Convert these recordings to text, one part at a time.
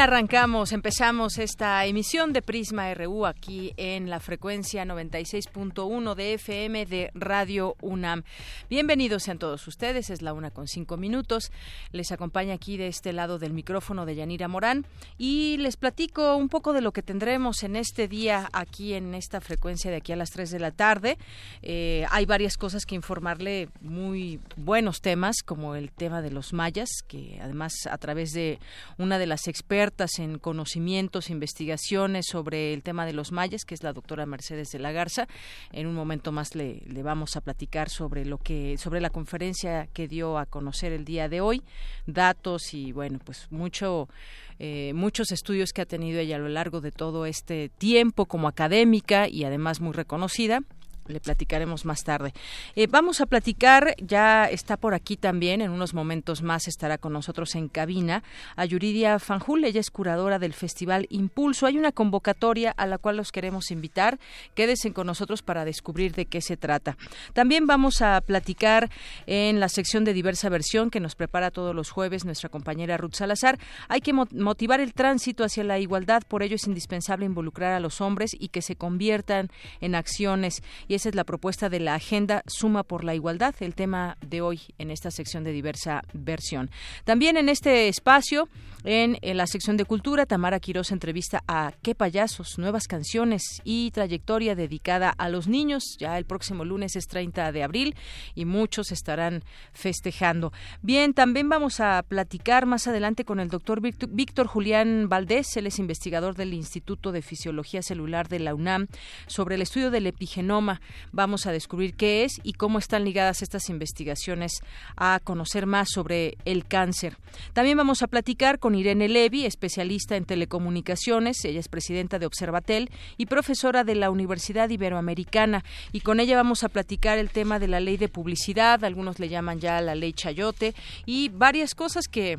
Arrancamos, empezamos esta emisión de Prisma RU aquí en la frecuencia 96.1 de FM de Radio UNAM. Bienvenidos sean todos ustedes, es la una con cinco minutos. Les acompaña aquí de este lado del micrófono de Yanira Morán y les platico un poco de lo que tendremos en este día aquí en esta frecuencia de aquí a las 3 de la tarde. Eh, hay varias cosas que informarle, muy buenos temas, como el tema de los mayas, que además a través de una de las expertas en conocimientos, investigaciones sobre el tema de los mayas, que es la doctora Mercedes de la Garza. En un momento más le, vamos a platicar sobre lo que, sobre la conferencia que dio a conocer el día de hoy, datos y bueno, pues mucho eh, muchos estudios que ha tenido ella a lo largo de todo este tiempo como académica y además muy reconocida le platicaremos más tarde. Eh, vamos a platicar, ya está por aquí también, en unos momentos más estará con nosotros en cabina, a Yuridia Fanjul, ella es curadora del Festival Impulso. Hay una convocatoria a la cual los queremos invitar. Quédense con nosotros para descubrir de qué se trata. También vamos a platicar en la sección de diversa versión que nos prepara todos los jueves nuestra compañera Ruth Salazar. Hay que motivar el tránsito hacia la igualdad, por ello es indispensable involucrar a los hombres y que se conviertan en acciones y es la propuesta de la Agenda Suma por la Igualdad, el tema de hoy en esta sección de diversa versión. También en este espacio, en, la sección de cultura, Tamara Quiroz entrevista a Qué payasos, nuevas canciones y trayectoria dedicada a los niños. Ya el próximo lunes es 30 de abril y muchos estarán festejando. Bien, también vamos a platicar más adelante con el doctor Víctor Julián Valdés, él es investigador del Instituto de Fisiología Celular de la UNAM, sobre el estudio del epigenoma Vamos a descubrir qué es y cómo están ligadas estas investigaciones a conocer más sobre el cáncer. También vamos a platicar con Irene Levy, especialista en telecomunicaciones. Ella es presidenta de Observatel y profesora de la Universidad Iberoamericana. Y con ella vamos a platicar el tema de la ley de publicidad, algunos le llaman ya la ley Chayote, y varias cosas que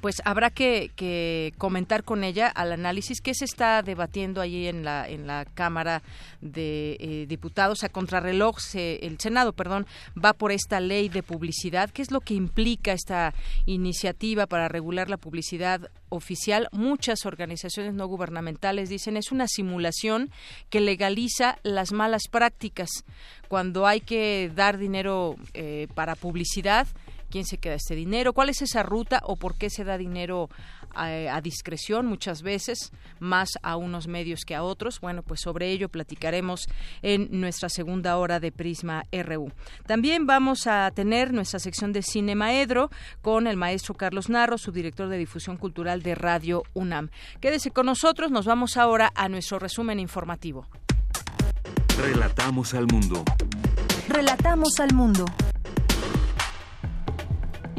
pues habrá que, comentar con ella al análisis que se está debatiendo allí en la en la Cámara de eh, Diputados. A contrarreloj el Senado, perdón, va por esta ley de publicidad, ¿qué es lo que implica esta iniciativa para regular la publicidad oficial? Muchas organizaciones no gubernamentales dicen es una simulación que legaliza las malas prácticas. Cuando hay que dar dinero eh, para publicidad quién se queda este dinero, cuál es esa ruta o por qué se da dinero a, discreción muchas veces, más a unos medios que a otros. Bueno, pues sobre ello platicaremos en nuestra segunda hora de Prisma RU. También vamos a tener nuestra sección de Cine Maedro con el maestro Carlos Narro, subdirector de difusión cultural de Radio UNAM. Quédese con nosotros, nos vamos ahora a nuestro resumen informativo. Relatamos al mundo. Relatamos al mundo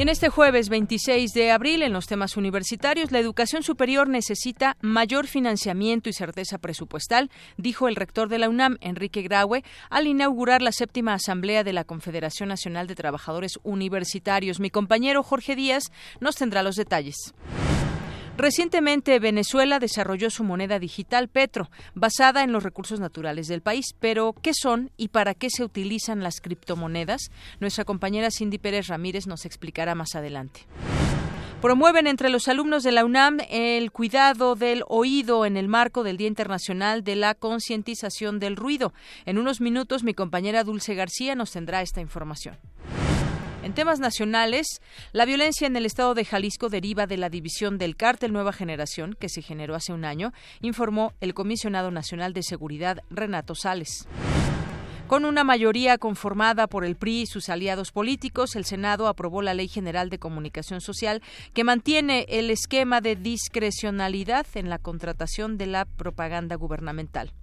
en este jueves 26 de abril, en los temas universitarios, la educación superior necesita mayor financiamiento y certeza presupuestal, dijo el rector de la UNAM, Enrique Graue, al inaugurar la séptima asamblea de la Confederación Nacional de Trabajadores Universitarios. Mi compañero Jorge Díaz nos tendrá los detalles. Recientemente Venezuela desarrolló su moneda digital Petro, basada en los recursos naturales del país. Pero, ¿qué son y para qué se utilizan las criptomonedas? Nuestra compañera Cindy Pérez Ramírez nos explicará más adelante. Promueven entre los alumnos de la UNAM el cuidado del oído en el marco del Día Internacional de la Concientización del Ruido. En unos minutos mi compañera Dulce García nos tendrá esta información. En temas nacionales, la violencia en el estado de Jalisco deriva de la división del cártel Nueva Generación, que se generó hace un año, informó el comisionado nacional de seguridad Renato Sales. Con una mayoría conformada por el PRI y sus aliados políticos, el Senado aprobó la Ley General de Comunicación Social que mantiene el esquema de discrecionalidad en la contratación de la propaganda gubernamental.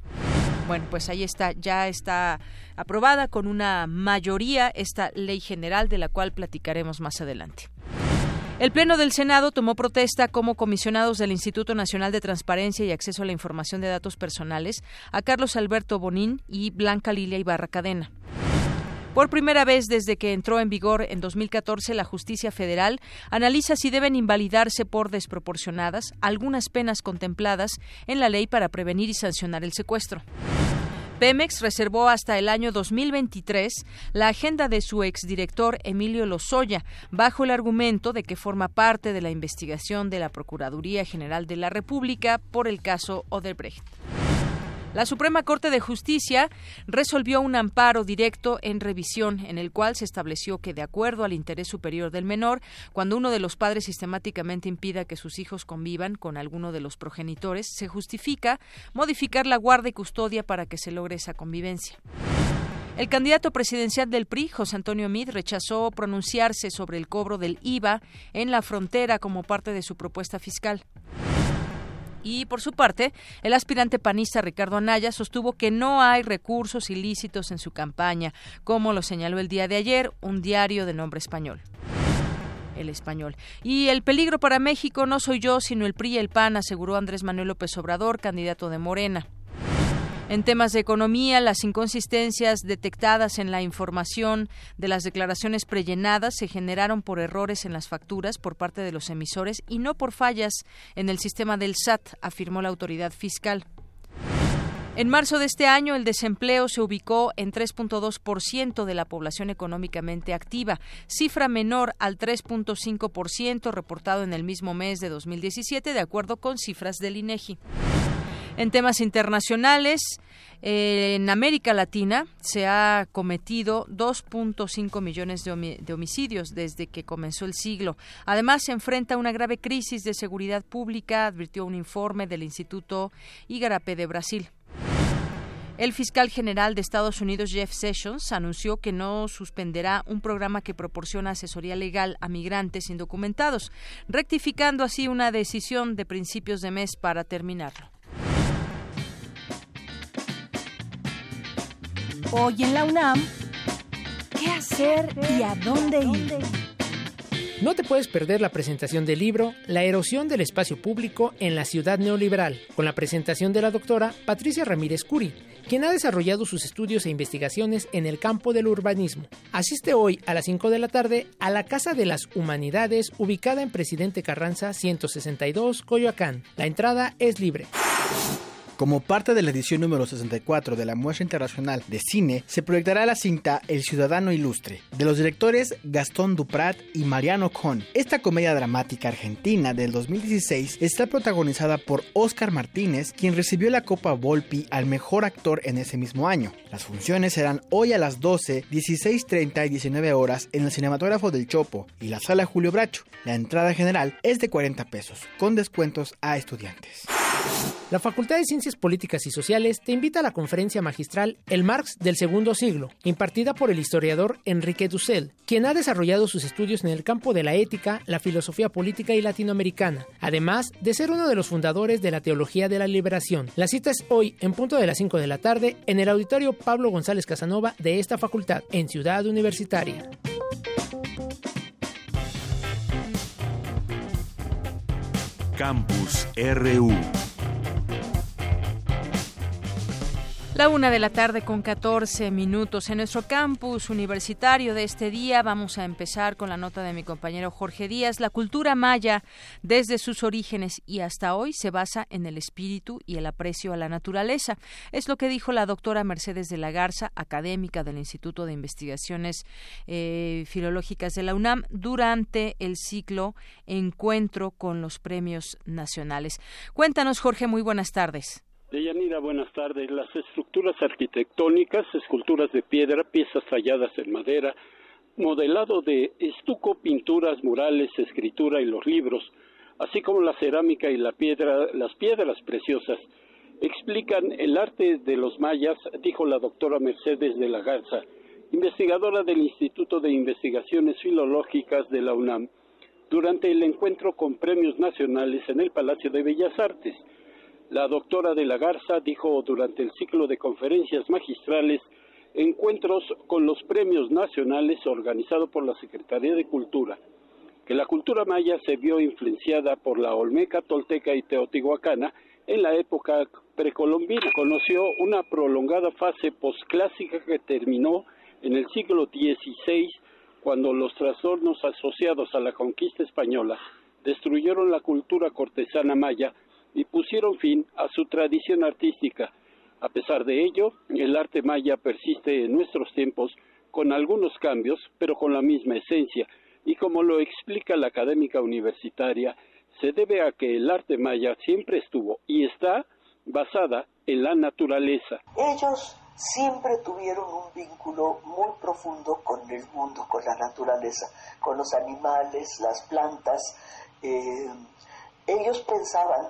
Bueno, pues ahí está, ya está aprobada con una mayoría esta ley general de la cual platicaremos más adelante. El Pleno del Senado tomó protesta como comisionados del Instituto Nacional de Transparencia y Acceso a la Información de Datos Personales a Carlos Alberto Bonín y Blanca Lilia Ibarra Cadena. Por primera vez desde que entró en vigor en 2014, la justicia federal analiza si deben invalidarse por desproporcionadas algunas penas contempladas en la ley para prevenir y sancionar el secuestro. Pemex reservó hasta el año 2023 la agenda de su exdirector Emilio Lozoya, bajo el argumento de que forma parte de la investigación de la Procuraduría General de la República por el caso Odebrecht. La Suprema Corte de Justicia resolvió un amparo directo en revisión en el cual se estableció que, de acuerdo al interés superior del menor, cuando uno de los padres sistemáticamente impida que sus hijos convivan con alguno de los progenitores, se justifica modificar la guarda y custodia para que se logre esa convivencia. El candidato presidencial del PRI, José Antonio Mid, rechazó pronunciarse sobre el cobro del IVA en la frontera como parte de su propuesta fiscal. Y por su parte, el aspirante panista Ricardo Anaya sostuvo que no hay recursos ilícitos en su campaña, como lo señaló el día de ayer un diario de nombre español el español. Y el peligro para México no soy yo, sino el PRI y el PAN, aseguró Andrés Manuel López Obrador, candidato de Morena. En temas de economía, las inconsistencias detectadas en la información de las declaraciones prellenadas se generaron por errores en las facturas por parte de los emisores y no por fallas en el sistema del SAT, afirmó la autoridad fiscal. En marzo de este año, el desempleo se ubicó en 3.2% de la población económicamente activa, cifra menor al 3.5% reportado en el mismo mes de 2017, de acuerdo con cifras del INEGI. En temas internacionales, eh, en América Latina se ha cometido 2.5 millones de, homicidios desde que comenzó el siglo. Además, se enfrenta a una grave crisis de seguridad pública, advirtió un informe del Instituto Igarapé de Brasil. El fiscal general de Estados Unidos, Jeff Sessions, anunció que no suspenderá un programa que proporciona asesoría legal a migrantes indocumentados, rectificando así una decisión de principios de mes para terminarlo. Hoy en la UNAM, ¿qué hacer y a dónde ir? No te puedes perder la presentación del libro La erosión del espacio público en la ciudad neoliberal, con la presentación de la doctora Patricia Ramírez Curi, quien ha desarrollado sus estudios e investigaciones en el campo del urbanismo. Asiste hoy a las 5 de la tarde a la Casa de las Humanidades, ubicada en Presidente Carranza 162, Coyoacán. La entrada es libre. Como parte de la edición número 64 de la Muestra Internacional de Cine, se proyectará la cinta El Ciudadano Ilustre, de los directores Gastón Duprat y Mariano Con. Esta comedia dramática argentina del 2016 está protagonizada por Oscar Martínez, quien recibió la Copa Volpi al mejor actor en ese mismo año. Las funciones serán hoy a las 12, 16.30 y 19 horas en el Cinematógrafo del Chopo y la Sala Julio Bracho. La entrada general es de 40 pesos, con descuentos a estudiantes. La Facultad de Ciencias Políticas y Sociales te invita a la conferencia magistral El Marx del Segundo Siglo, impartida por el historiador Enrique Dussel, quien ha desarrollado sus estudios en el campo de la ética, la filosofía política y latinoamericana, además de ser uno de los fundadores de la teología de la liberación. La cita es hoy, en punto de las 5 de la tarde, en el auditorio Pablo González Casanova de esta facultad, en Ciudad Universitaria. Campus RU La una de la tarde con 14 minutos en nuestro campus universitario de este día. Vamos a empezar con la nota de mi compañero Jorge Díaz. La cultura maya, desde sus orígenes y hasta hoy, se basa en el espíritu y el aprecio a la naturaleza. Es lo que dijo la doctora Mercedes de la Garza, académica del Instituto de Investigaciones eh, Filológicas de la UNAM, durante el ciclo Encuentro con los Premios Nacionales. Cuéntanos, Jorge, muy buenas tardes. Deyanira, buenas tardes. Las estructuras arquitectónicas, esculturas de piedra, piezas talladas en madera, modelado de estuco, pinturas, murales, escritura y los libros, así como la cerámica y la piedra, las piedras preciosas, explican el arte de los mayas, dijo la doctora Mercedes de la Garza, investigadora del Instituto de Investigaciones Filológicas de la UNAM, durante el encuentro con premios nacionales en el Palacio de Bellas Artes. La doctora de la Garza dijo durante el ciclo de conferencias magistrales encuentros con los premios nacionales organizado por la Secretaría de Cultura, que la cultura maya se vio influenciada por la olmeca, tolteca y teotihuacana en la época precolombina. Conoció una prolongada fase posclásica que terminó en el siglo XVI cuando los trastornos asociados a la conquista española destruyeron la cultura cortesana maya y pusieron fin a su tradición artística. A pesar de ello, el arte maya persiste en nuestros tiempos con algunos cambios, pero con la misma esencia, y como lo explica la académica universitaria, se debe a que el arte maya siempre estuvo y está basada en la naturaleza. Ellos siempre tuvieron un vínculo muy profundo con el mundo, con la naturaleza, con los animales, las plantas. Eh, ellos pensaban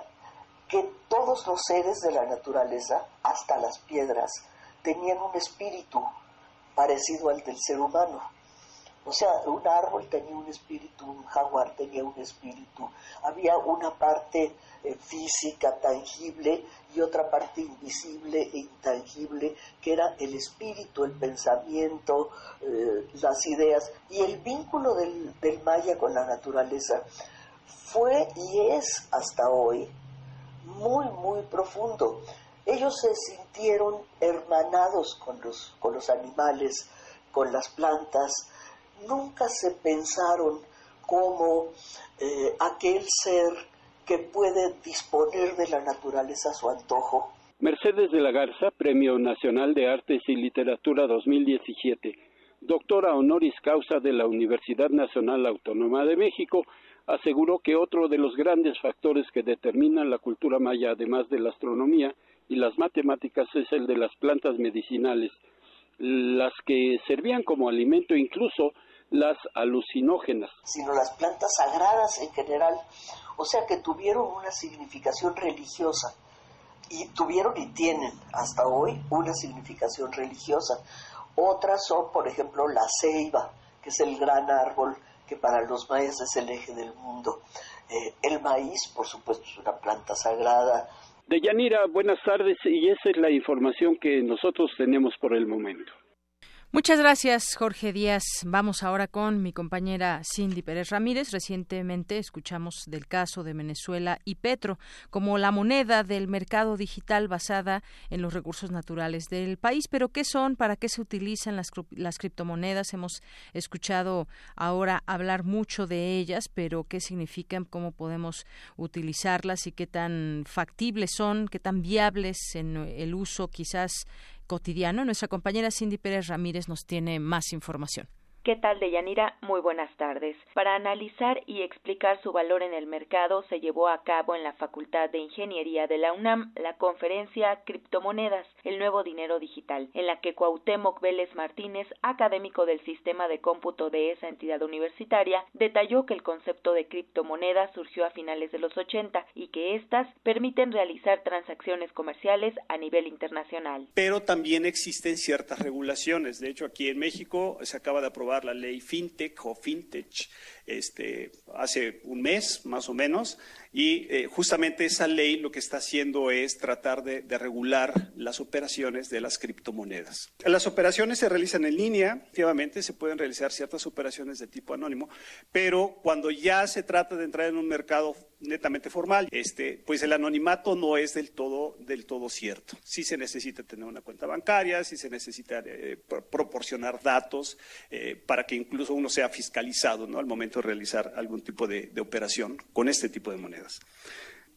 que todos los seres de la naturaleza, hasta las piedras, tenían un espíritu parecido al del ser humano. O sea, un árbol tenía un espíritu, un jaguar tenía un espíritu. Había una parte eh, física, tangible, y otra parte invisible e intangible, que era el espíritu, el pensamiento, eh, las ideas. Y el vínculo del, del maya con la naturaleza fue y es hasta hoy muy, muy profundo. Ellos se sintieron hermanados con los, con los animales, con las plantas, nunca se pensaron como eh, aquel ser que puede disponer de la naturaleza a su antojo. Mercedes de la Garza, Premio Nacional de Artes y Literatura 2017, doctora honoris causa de la Universidad Nacional Autónoma de México, aseguró que otro de los grandes factores que determinan la cultura maya, además de la astronomía y las matemáticas, es el de las plantas medicinales, las que servían como alimento incluso las alucinógenas. Sino las plantas sagradas en general, o sea que tuvieron una significación religiosa y tuvieron y tienen hasta hoy una significación religiosa. Otras son, por ejemplo, la ceiba, que es el gran árbol que para los mayas es el eje del mundo. Eh, el maíz, por supuesto, es una planta sagrada. Deyanira, buenas tardes y esa es la información que nosotros tenemos por el momento. Muchas gracias, Jorge Díaz. Vamos ahora con mi compañera Cindy Pérez Ramírez. Recientemente escuchamos del caso de Venezuela y Petro como la moneda del mercado digital basada en los recursos naturales del país. Pero, ¿qué son? ¿Para qué se utilizan las, las criptomonedas? Hemos escuchado ahora hablar mucho de ellas, pero ¿qué significan? ¿Cómo podemos utilizarlas? ¿Y qué tan factibles son? ¿Qué tan viables en el uso quizás cotidiano. Nuestra compañera Cindy Pérez Ramírez nos tiene más información. ¿Qué tal, Deyanira? Muy buenas tardes. Para analizar y explicar su valor en el mercado, se llevó a cabo en la Facultad de Ingeniería de la UNAM la conferencia Criptomonedas, el nuevo dinero digital, en la que Cuauhtémoc Vélez Martínez, académico del sistema de cómputo de esa entidad universitaria, detalló que el concepto de criptomonedas surgió a finales de los 80 y que éstas permiten realizar transacciones comerciales a nivel internacional. Pero también existen ciertas regulaciones. De hecho, aquí en México se acaba de aprobar la ley FinTech o FinTech este, hace un mes más o menos y eh, justamente esa ley lo que está haciendo es tratar de, regular las operaciones de las criptomonedas. Las operaciones se realizan en línea, efectivamente se pueden realizar ciertas operaciones de tipo anónimo, pero cuando ya se trata de entrar en un mercado netamente formal, este, pues el anonimato no es del todo, del todo cierto. Sí se necesita tener una cuenta bancaria, sí se necesita eh, proporcionar datos eh, para que incluso uno sea fiscalizado ¿no? al momento realizar algún tipo de operación con este tipo de moneda.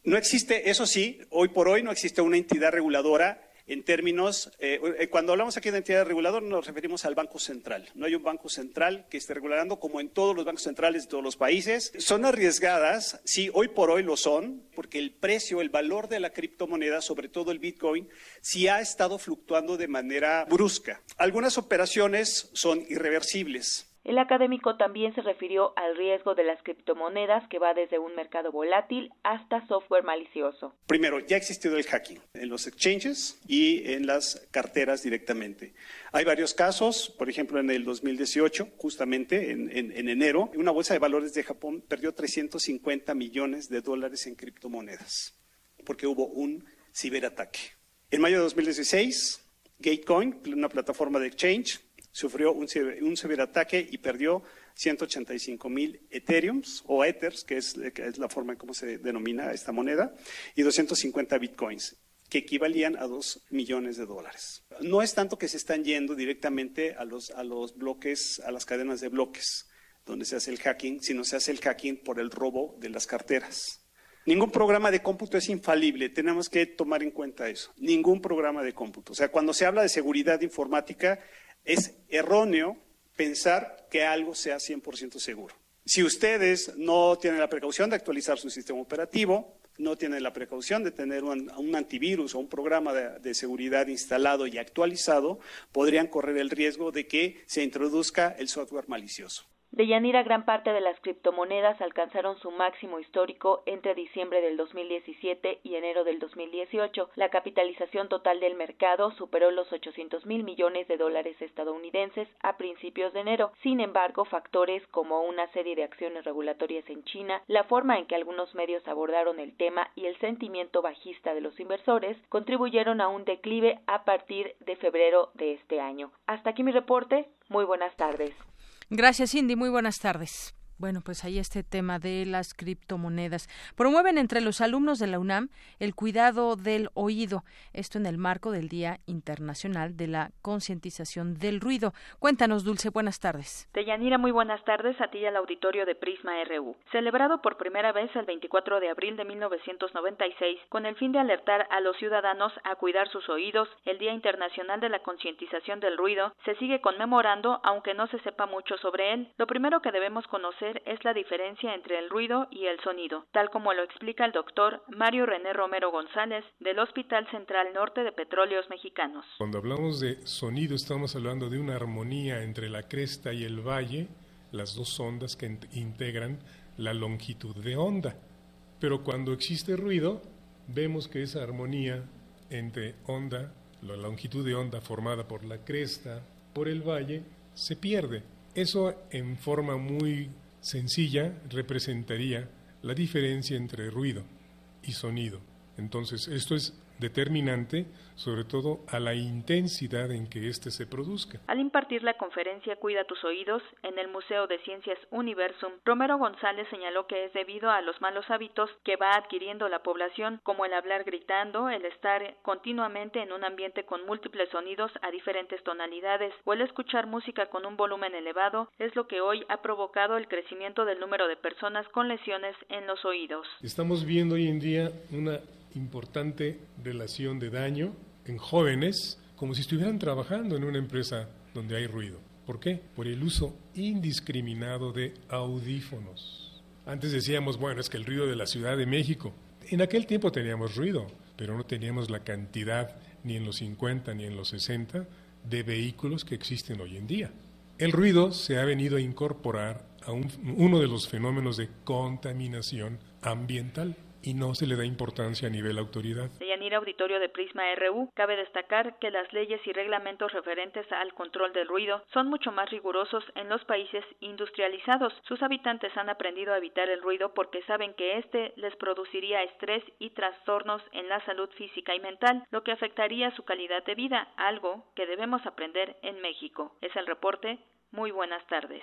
No existe, eso sí, hoy por hoy no existe una entidad reguladora en términos, eh, eh, cuando hablamos aquí de entidad reguladora nos referimos al Banco Central. No hay un Banco Central que esté regulando como en todos los bancos centrales de todos los países. Son arriesgadas, sí, hoy por hoy lo son, porque el precio, el valor de la criptomoneda, sobre todo el Bitcoin, sí ha estado fluctuando de manera brusca. Algunas operaciones son irreversibles El académico también se refirió al riesgo de las criptomonedas que va desde un mercado volátil hasta software malicioso. Primero, ya ha existido el hacking en los exchanges y en las carteras directamente. Hay varios casos, por ejemplo, en el 2018, justamente en, en enero, una bolsa de valores de Japón perdió 350 millones de dólares en criptomonedas porque hubo un ciberataque. En mayo de 2016, Gatecoin, una plataforma de exchange, sufrió un, ciberataque y perdió 185 mil Ethereums o Ethers, que es, la forma en cómo se denomina esta moneda, y 250 Bitcoins que equivalían a 2 millones de dólares. No es tanto que se están yendo directamente a los, a los bloques, a las cadenas de bloques, donde se hace el hacking, sino se hace el hacking por el robo de las carteras. Ningún programa de cómputo es infalible, tenemos que tomar en cuenta eso. Ningún programa de cómputo. O sea, cuando se habla de seguridad informática, es erróneo pensar que algo sea 100% seguro. Si ustedes no tienen la precaución de actualizar su sistema operativo, no tienen la precaución de tener un, antivirus o un programa de seguridad instalado y actualizado, podrían correr el riesgo de que se introduzca el software malicioso. De Yanira, gran parte de las criptomonedas alcanzaron su máximo histórico entre diciembre del 2017 y enero del 2018. La capitalización total del mercado superó los 800 mil millones de dólares estadounidenses a principios de enero. Sin embargo, factores como una serie de acciones regulatorias en China, la forma en que algunos medios abordaron el tema y el sentimiento bajista de los inversores contribuyeron a un declive a partir de febrero de este año. Hasta aquí mi reporte. Muy buenas tardes. Gracias, Cindy. Muy buenas tardes. Bueno, pues ahí este tema de las criptomonedas. Promueven entre los alumnos de la UNAM el cuidado del oído, esto en el marco del Día Internacional de la Concientización del Ruido. Cuéntanos, Dulce, buenas tardes. Deyanira, muy buenas tardes a ti y al auditorio de Prisma RU. Celebrado por primera vez el 24 de abril de 1996 con el fin de alertar a los ciudadanos a cuidar sus oídos, el Día Internacional de la Concientización del Ruido se sigue conmemorando aunque no se sepa mucho sobre él. Lo primero que debemos conocer es la diferencia entre el ruido y el sonido, tal como lo explica el doctor Mario René Romero González del Hospital Central Norte de Petróleos Mexicanos. Cuando hablamos de sonido estamos hablando de una armonía entre la cresta y el valle, las dos ondas que integran la longitud de onda. Pero cuando existe ruido, vemos que esa armonía entre onda, la longitud de onda formada por la cresta, por el valle, se pierde. Eso en forma muy sencilla representaría la diferencia entre ruido y sonido. Entonces, esto es determinante, sobre todo a la intensidad en que éste se produzca. Al impartir la conferencia Cuida tus oídos en el Museo de Ciencias Universum, Romero González señaló que es debido a los malos hábitos que va adquiriendo la población, como el hablar gritando, el estar continuamente en un ambiente con múltiples sonidos a diferentes tonalidades o el escuchar música con un volumen elevado, es lo que hoy ha provocado el crecimiento del número de personas con lesiones en los oídos. Estamos viendo hoy en día una importante relación de daño en jóvenes como si estuvieran trabajando en una empresa donde hay ruido. ¿Por qué? Por el uso indiscriminado de audífonos. Antes decíamos, bueno, es que el ruido de la Ciudad de México. En aquel tiempo teníamos ruido, pero no teníamos la cantidad ni en los 50 ni en los 60 de vehículos que existen hoy en día. El ruido se ha venido a incorporar a uno de los fenómenos de contaminación ambiental y no se le da importancia a nivel autoridad. De Auditorio de Prisma RU, cabe destacar que las leyes y reglamentos referentes al control del ruido son mucho más rigurosos en los países industrializados. Sus habitantes han aprendido a evitar el ruido porque saben que éste les produciría estrés y trastornos en la salud física y mental, lo que afectaría su calidad de vida, algo que debemos aprender en México. Es el reporte. Muy buenas tardes.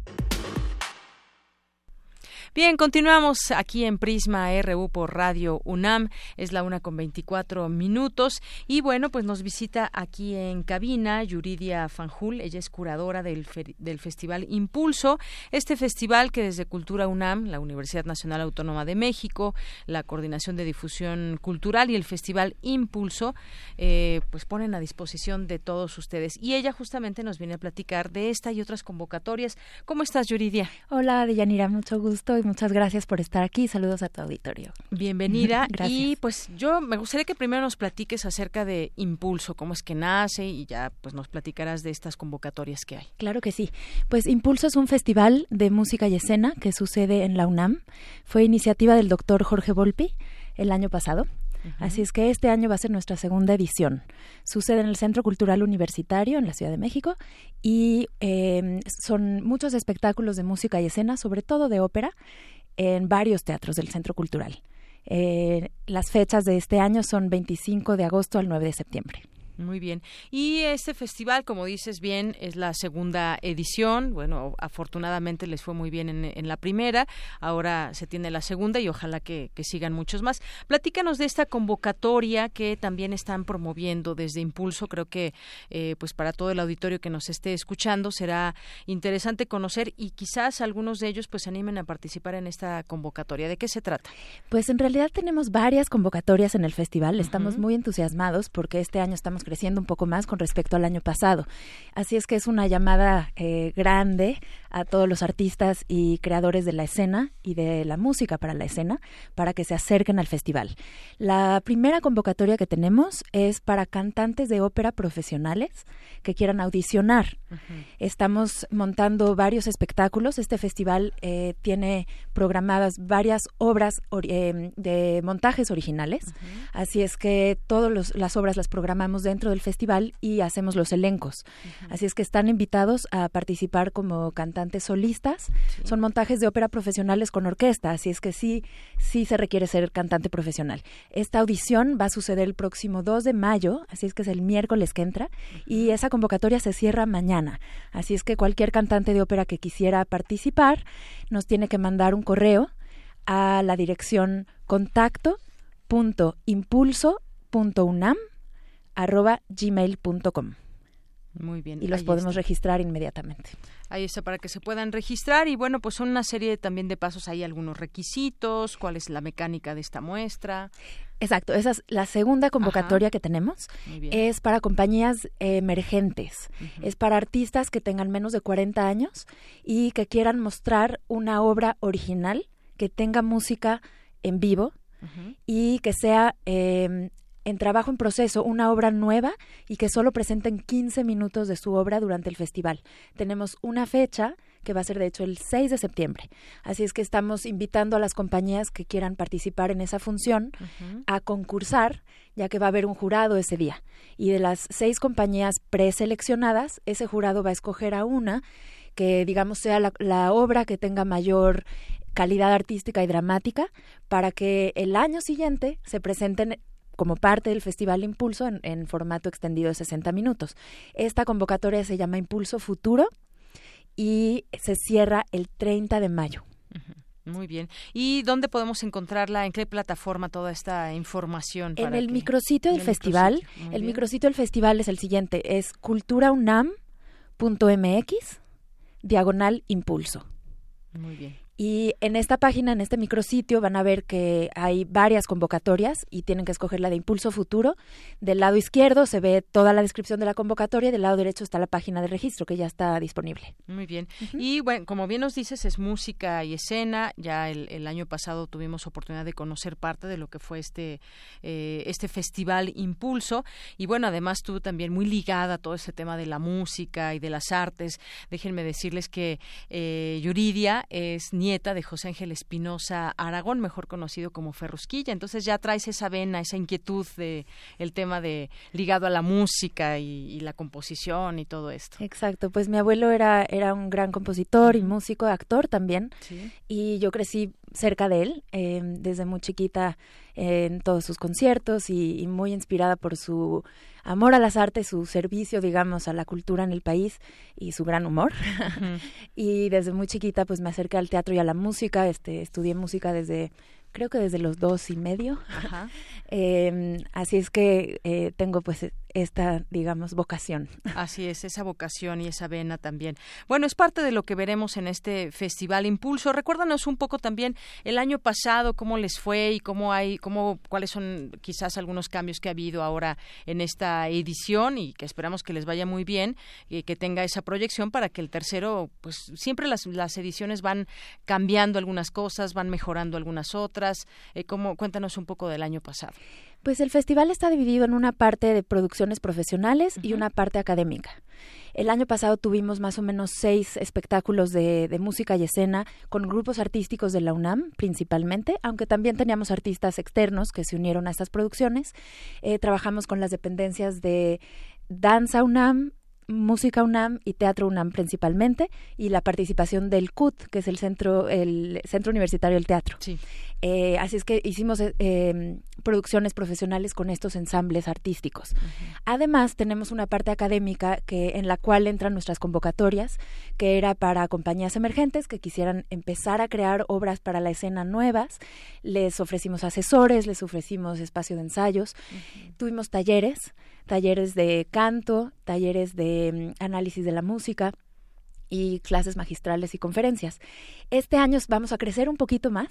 Bien, continuamos aquí en Prisma RU por Radio UNAM. Es la una con 24 minutos. Y bueno, pues nos visita aquí en cabina Yuridia Fanjul. Ella es curadora del, del Festival Impulso. Este festival que desde Cultura UNAM, la Universidad Nacional Autónoma de México, la Coordinación de Difusión Cultural y el Festival Impulso, eh, pues ponen a disposición de todos ustedes. Y ella justamente nos viene a platicar de esta y otras convocatorias. ¿Cómo estás, Yuridia? Hola, Deyanira, mucho gusto y muchas gracias por estar aquí. Saludos a tu auditorio. Bienvenida. gracias. Y pues yo me gustaría que primero nos platiques acerca de Impulso, cómo es que nace y ya pues nos platicarás de estas convocatorias que hay. Claro que sí. Pues Impulso es un festival de música y escena que sucede en la UNAM. Fue iniciativa del doctor Jorge Volpi el año pasado. Así es que este año va a ser nuestra segunda edición. Sucede en el Centro Cultural Universitario en la Ciudad de México y em, son muchos espectáculos de música y escena, sobre todo de ópera, en varios teatros del Centro Cultural. Eh, las fechas de este año son 25 de agosto al 9 de septiembre. Muy bien. Y este festival, como dices bien, es la segunda edición. Bueno, afortunadamente les fue muy bien en, la primera. Ahora se tiene la segunda y ojalá que, sigan muchos más. Platícanos de esta convocatoria que también están promoviendo desde Impulso. Creo que, eh, pues para todo el auditorio que nos esté escuchando, será interesante conocer y quizás algunos de ellos pues se animen a participar en esta convocatoria. ¿De qué se trata? Pues en realidad tenemos varias convocatorias en el festival. Estamos muy entusiasmados porque este año estamos creciendo un poco más con respecto al año pasado. Así es que es una llamada eh, grande a todos los artistas y creadores de la escena y de la música para la escena para que se acerquen al festival. La primera convocatoria que tenemos es para cantantes de ópera profesionales que quieran audicionar. Estamos montando varios espectáculos. Este festival eh, tiene programadas varias obras eh, de montajes originales. Así es que todas las obras las programamos dentro del festival y hacemos los elencos. Así es que están invitados a participar como cantantes solistas. Son montajes de ópera profesionales con orquesta, así es que sí, sí se requiere ser cantante profesional. Esta audición va a suceder el próximo 2 de mayo, así es que es el miércoles que entra, y esa convocatoria se cierra mañana. Así es que cualquier cantante de ópera que quisiera participar nos tiene que mandar un correo a la dirección contacto.impulso.unam arroba gmail.com. Muy bien. Y los podemos registrar inmediatamente. Ahí está, para que se puedan registrar. Y bueno, pues son una serie también de pasos. Hay algunos requisitos. ¿Cuál es la mecánica de esta muestra? Exacto, esa es la segunda convocatoria que tenemos. Es para compañías emergentes. Es para artistas que tengan menos de 40 años y que quieran mostrar una obra original que tenga música en vivo y que sea eh, en trabajo en proceso una obra nueva y que solo presenten 15 minutos de su obra durante el festival. Tenemos una fecha que va a ser de hecho el 6 de septiembre. Así es que estamos invitando a las compañías que quieran participar en esa función a concursar, ya que va a haber un jurado ese día. Y de las seis compañías preseleccionadas, ese jurado va a escoger a una que, digamos, sea la, la obra que tenga mayor calidad artística y dramática para que el año siguiente se presenten como parte del Festival Impulso en, formato extendido de 60 minutos. Esta convocatoria se llama Impulso Futuro y se cierra el 30 de mayo. Muy bien. ¿Y dónde podemos encontrarla? ¿En qué plataforma toda esta información? en el micrositio del festival. el micrositio del festival es el siguiente, es culturaunam.mx diagonal impulso. Muy bien. Y en esta página, en este micrositio, van a ver que hay varias convocatorias y tienen que escoger la de Impulso Futuro. Del lado izquierdo se ve toda la descripción de la convocatoria y del lado derecho está la página de registro que ya está disponible. Muy bien. Y bueno, como bien nos dices, es música y escena. Ya el, año pasado tuvimos oportunidad de conocer parte de lo que fue este, eh, este festival Impulso. Y bueno, además tú también muy ligada a todo ese tema de la música y de las artes. Déjenme decirles que eh, Yuridia es nieta de José Ángel Espinosa Aragón, mejor conocido como Ferrusquilla. Entonces ya traes esa vena, esa inquietud de el tema de ligado a la música y, la composición y todo esto. Exacto, pues mi abuelo era, era un gran compositor y músico, actor también. Y yo crecí cerca de él, em, desde muy chiquita en todos sus conciertos y, muy inspirada por su amor a las artes, su servicio, digamos, a la cultura en el país y su gran humor. y desde muy chiquita, pues me acerqué al teatro y a la música. Este, estudié música desde creo que desde los dos y medio. Em, así es que eh, tengo pues esta, digamos, vocación. Así es, esa vocación y esa vena también. Bueno, es parte de lo que veremos en este Festival Impulso. Recuérdanos un poco también el año pasado, cómo les fue y cómo hay, cómo, cuáles son quizás algunos cambios que ha habido ahora en esta edición y que esperamos que les vaya muy bien y que tenga esa proyección para que el tercero, pues siempre las, las ediciones van cambiando algunas cosas, van mejorando algunas otras. Eh, cómo, cuéntanos un poco del año pasado. Pues el festival está dividido en una parte de producciones profesionales y una parte académica. El año pasado tuvimos más o menos seis espectáculos de, música y escena con grupos artísticos de la UNAM principalmente, aunque también teníamos artistas externos que se unieron a estas producciones. Eh, trabajamos con las dependencias de Danza UNAM, Música UNAM y Teatro UNAM principalmente, y la participación del CUT, que es el Centro, el Centro Universitario del Teatro. Sí. Eh, así es que hicimos eh, em, producciones profesionales con estos ensambles artísticos. Además, tenemos una parte académica que en la cual entran nuestras convocatorias, que era para compañías emergentes que quisieran empezar a crear obras para la escena nuevas. Les ofrecimos asesores, les ofrecimos espacio de ensayos, tuvimos talleres talleres de canto, talleres de mm, análisis de la música y clases magistrales y conferencias. Este año vamos a crecer un poquito más.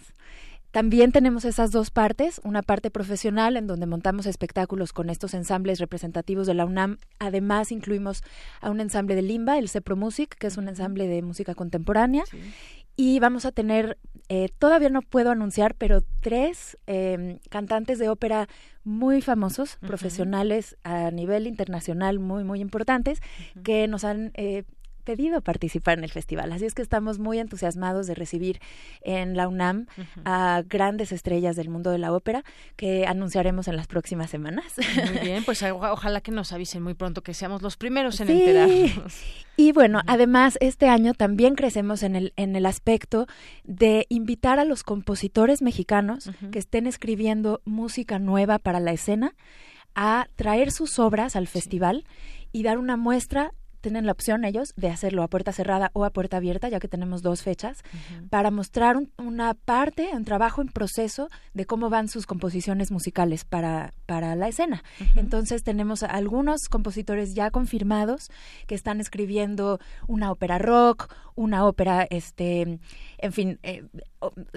También tenemos esas dos partes, una parte profesional en donde montamos espectáculos con estos ensambles representativos de la UNAM. Además incluimos a un ensamble de Limba, el Cepro Music, que es un ensamble de música contemporánea. Y vamos a tener, eh, todavía no puedo anunciar, pero tres em, cantantes de ópera muy famosos, profesionales a nivel internacional muy, muy importantes, que nos han eh, pedido participar en el festival. Así es que estamos muy entusiasmados de recibir en la UNAM a grandes estrellas del mundo de la ópera que anunciaremos en las próximas semanas. Muy bien, pues ojalá que nos avisen muy pronto, que seamos los primeros en enterarnos. Y bueno, además este año también crecemos en el, en el aspecto de invitar a los compositores mexicanos que estén escribiendo música nueva para la escena a traer sus obras al festival y dar una muestra tienen la opción ellos de hacerlo a puerta cerrada o a puerta abierta, ya que tenemos dos fechas, para mostrar una parte, un trabajo en proceso de cómo van sus composiciones musicales para, para la escena. Entonces tenemos algunos compositores ya confirmados que están escribiendo una ópera rock, una ópera, este, en fin, eh,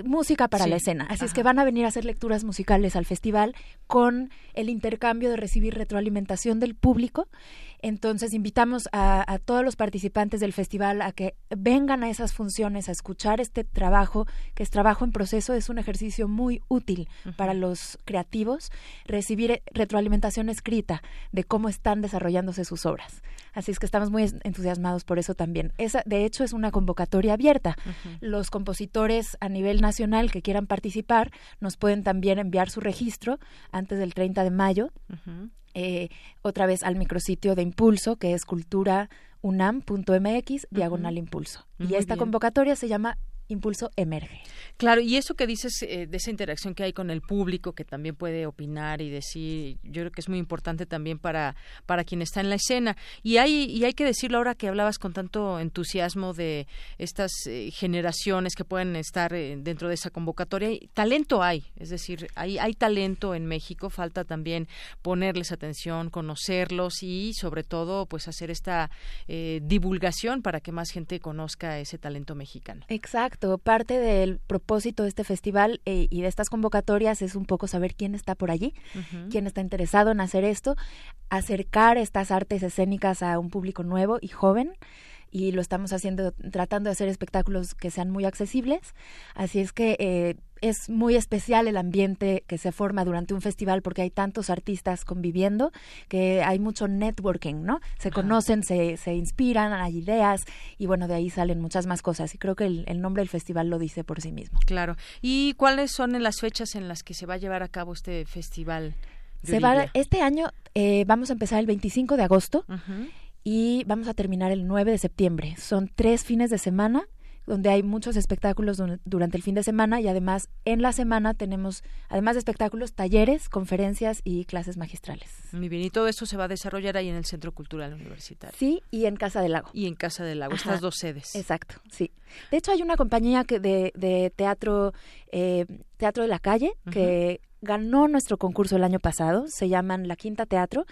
música para la escena. Así es que van a venir a hacer lecturas musicales al festival con el intercambio de recibir retroalimentación del público entonces invitamos a, todos los participantes del festival a que vengan a esas funciones, a escuchar este trabajo, que es trabajo en proceso, es un ejercicio muy útil para los creativos, recibir eh, retroalimentación escrita de cómo están desarrollándose sus obras. Así es que estamos muy entusiasmados por eso también. Esa, de hecho, es una convocatoria abierta. Los compositores a nivel nacional que quieran participar nos pueden también enviar su registro antes del 30 de mayo. Eh, otra vez al micrositio de Impulso, que es culturaunam.mx, diagonal Impulso. y esta convocatoria se llama Impulso emerge. Claro, y eso que dices eh, de esa interacción que hay con el público, que también puede opinar y decir, yo creo que es muy importante también para, para quien está en la escena. Y hay, y hay que decirlo ahora que hablabas con tanto entusiasmo de estas eh, generaciones que pueden estar eh, dentro de esa convocatoria. Talento hay, es decir, hay, hay talento en México, falta también ponerles atención, conocerlos y sobre todo pues hacer esta divulgación para que más gente conozca ese talento mexicano. Exacto Parte del propósito de este festival eh, y de estas convocatorias es un poco saber quién está por allí, quién está interesado en hacer esto, acercar estas artes escénicas a un público nuevo y joven y lo estamos haciendo tratando de hacer espectáculos que sean muy accesibles. Así es que eh, es muy especial el ambiente que se forma durante un festival porque hay tantos artistas conviviendo que hay mucho networking, ¿no? Se conocen, se, se inspiran, hay ideas y bueno, de ahí salen muchas más cosas y creo que el, nombre del festival lo dice por sí mismo. Claro. ¿Y cuáles son las fechas en las que se va a llevar a cabo este festival? Se va, este año eh, vamos a empezar el 25 de agosto y vamos a terminar el 9 de septiembre. Son tres fines de semana donde hay muchos espectáculos durante el fin de semana y además en la semana tenemos, además de espectáculos, talleres, conferencias y clases magistrales. Muy bien, y todo esto se va a desarrollar ahí en el Centro Cultural Universitario. Sí, y en Casa del Lago. Y en Casa del Lago, estas dos sedes. Exacto, sí. De hecho, hay una compañía que de, de teatro, eh, teatro de la calle, que ganó nuestro concurso el año pasado, se llaman La Quinta Teatro.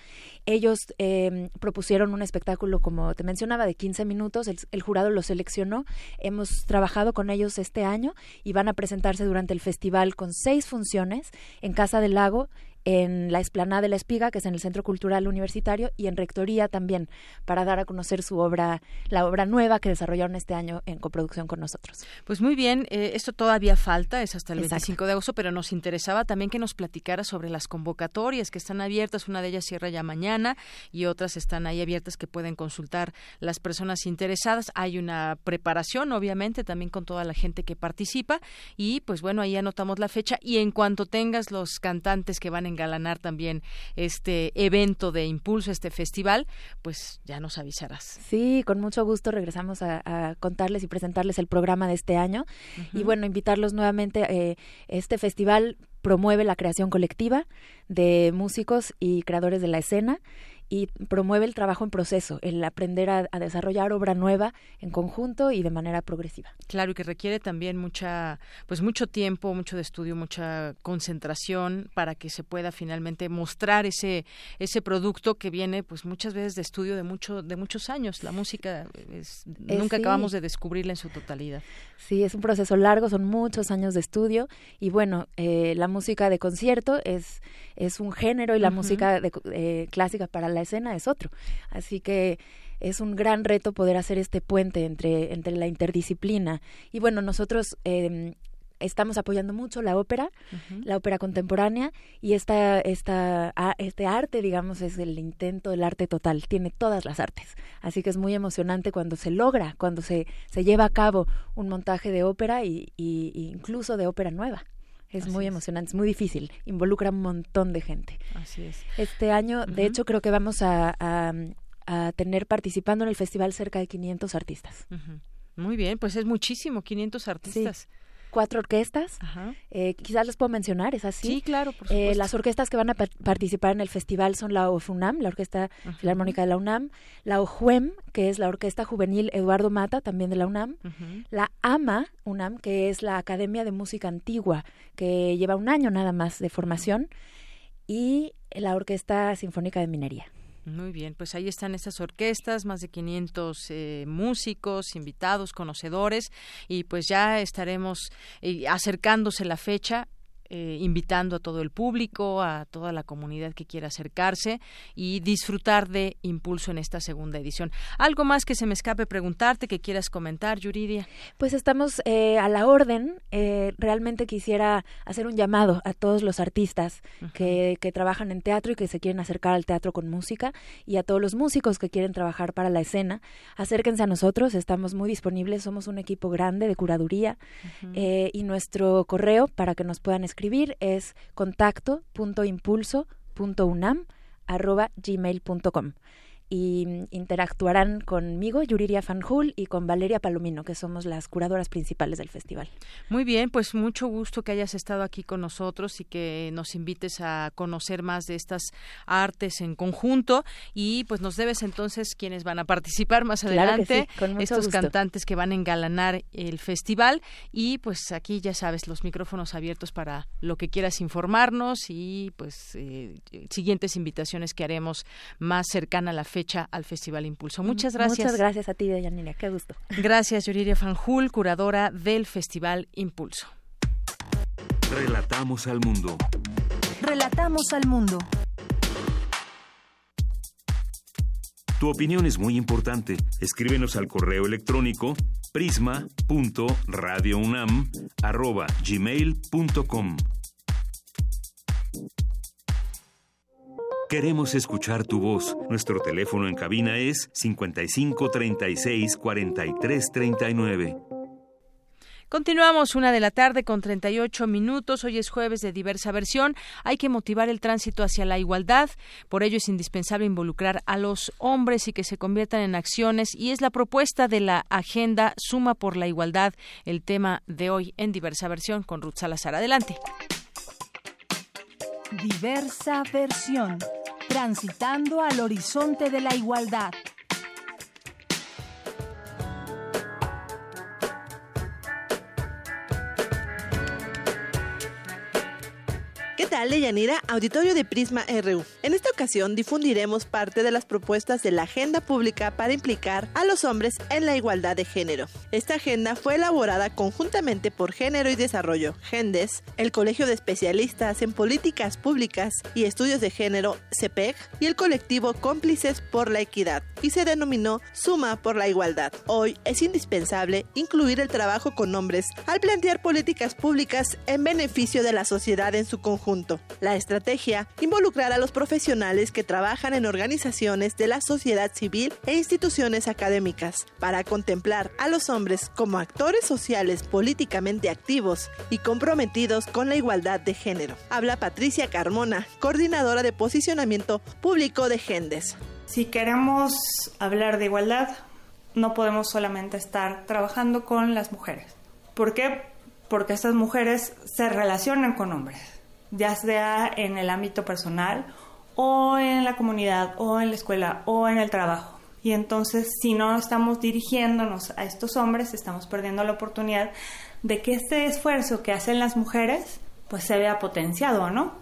Ellos em, propusieron un espectáculo, como te mencionaba, de 15 minutos, el, el, jurado lo seleccionó, hemos trabajado con ellos este año y van a presentarse durante el festival con seis funciones en Casa del Lago en la explanada de la Espiga, que es en el Centro Cultural Universitario, y en Rectoría también, para dar a conocer su obra, la obra nueva que desarrollaron este año en coproducción con nosotros. Pues muy bien, eh, esto todavía falta, es hasta el 25 de agosto, pero nos interesaba también que nos platicara sobre las convocatorias que están abiertas, una de ellas cierra ya mañana y otras están ahí abiertas que pueden consultar las personas interesadas. Hay una preparación, obviamente, también con toda la gente que participa y pues bueno, ahí anotamos la fecha y en cuanto tengas los cantantes que van a engalanar también este evento de impulso, este festival, pues ya nos avisarás. Sí, con mucho gusto regresamos a, contarles y presentarles el programa de este año y bueno, invitarlos nuevamente. Eh, este festival promueve la creación colectiva de músicos y creadores de la escena y promueve el trabajo en proceso, el aprender a, desarrollar obra nueva en conjunto y de manera progresiva. Claro, y que requiere también mucha, pues mucho tiempo, mucho de estudio, mucha concentración para que se pueda finalmente mostrar ese ese producto que viene, pues muchas veces de estudio de mucho de muchos años. La música es, eh, nunca acabamos de descubrirla en su totalidad. Sí, es un proceso largo, son muchos años de estudio y bueno, eh, la música de concierto es es un género y la música de, eh, clásica para la escena es otro. Así que es un gran reto poder hacer este puente entre, entre la interdisciplina. Y bueno, nosotros eh, estamos apoyando mucho la ópera, la ópera contemporánea, y esta, esta, este arte, digamos, es el intento del arte total, tiene todas las artes. Así que es muy emocionante cuando se logra, cuando se, se lleva a cabo un montaje de ópera y incluso de ópera nueva. Es muy emocionante, es muy difícil, involucra un montón de gente. Así es. Este año, de hecho, creo que vamos a, a, tener participando en el festival cerca de 500 artistas. Muy bien, pues es muchísimo, 500 artistas cuatro orquestas. Eh, quizás les puedo mencionar, ¿es así? Sí, claro, por eh, las orquestas que van a participar en el festival son la OFUNAM, la Orquesta Filarmónica de la UNAM, la OJUEM, que es la Orquesta Juvenil Eduardo Mata, también de la UNAM, la AMA UNAM, que es la Academia de Música Antigua, que lleva un año nada más de formación, y la Orquesta Sinfónica de Minería. Muy bien, pues ahí están estas orquestas, más de 500 eh, músicos, invitados, conocedores, y pues ya estaremos eh, acercándose la fecha eh, invitando a todo el público, a toda la comunidad que quiera acercarse y disfrutar de Impulso en esta segunda edición. ¿Algo más que se me escape preguntarte, que quieras comentar, Yuridia? Pues estamos eh, a la orden. Eh, realmente quisiera hacer un llamado a todos los artistas que, que trabajan en teatro y que se quieren acercar al teatro con música y a todos los músicos que quieren trabajar para la escena. Acérquense a nosotros, estamos muy disponibles, somos un equipo grande de curaduría y nuestro correo para que nos puedan escribir escribir es contacto.impulso.unam.gmail.com y interactuarán conmigo, Yuriria Fanjul, y con Valeria Palomino, que somos las curadoras principales del festival. Muy bien, pues mucho gusto que hayas estado aquí con nosotros y que nos invites a conocer más de estas artes en conjunto. Y pues nos debes entonces quienes van a participar más adelante, estos cantantes que van a engalanar el festival. Y pues aquí ya sabes los micrófonos abiertos para lo que quieras informarnos y pues eh, siguientes invitaciones que haremos más cercana a la fecha al Festival Impulso. Muchas gracias. Muchas gracias a ti, Deyanira. Qué gusto. Gracias, Yuriria Fanjul, curadora del Festival Impulso. Relatamos al mundo. Relatamos al mundo. Tu opinión es muy importante. Escríbenos al correo electrónico prisma.radiounam@gmail.com. Queremos escuchar tu voz. Nuestro teléfono en cabina es 55 36 43 39. Continuamos una de la tarde con 38 minutos. Hoy es jueves de diversa versión. Hay que motivar el tránsito hacia la igualdad. Por ello es indispensable involucrar a los hombres y que se conviertan en acciones. Y es la propuesta de la agenda Suma por la Igualdad, el tema de hoy en diversa versión con Ruth Salazar. Adelante. Diversa versión. Transitando al horizonte de la igualdad. Tal, Deyanira? Auditorio de Prisma RU. En esta ocasión difundiremos parte de las propuestas de la agenda pública para implicar a los hombres en la igualdad de género. Esta agenda fue elaborada conjuntamente por Género y Desarrollo, GENDES, el Colegio de Especialistas en Políticas Públicas y Estudios de Género, CEPEG, y el colectivo Cómplices por la Equidad, y se denominó Suma por la Igualdad. Hoy es indispensable incluir el trabajo con hombres al plantear políticas públicas en beneficio de la sociedad en su conjunto la estrategia, involucrar a los profesionales que trabajan en organizaciones de la sociedad civil e instituciones académicas, para contemplar a los hombres como actores sociales políticamente activos y comprometidos con la igualdad de género. Habla Patricia Carmona, coordinadora de posicionamiento público de Gendes. Si queremos hablar de igualdad, no podemos solamente estar trabajando con las mujeres. ¿Por qué? Porque estas mujeres se relacionan con hombres ya sea en el ámbito personal o en la comunidad o en la escuela o en el trabajo. Y entonces, si no estamos dirigiéndonos a estos hombres, estamos perdiendo la oportunidad de que este esfuerzo que hacen las mujeres, pues se vea potenciado, ¿no?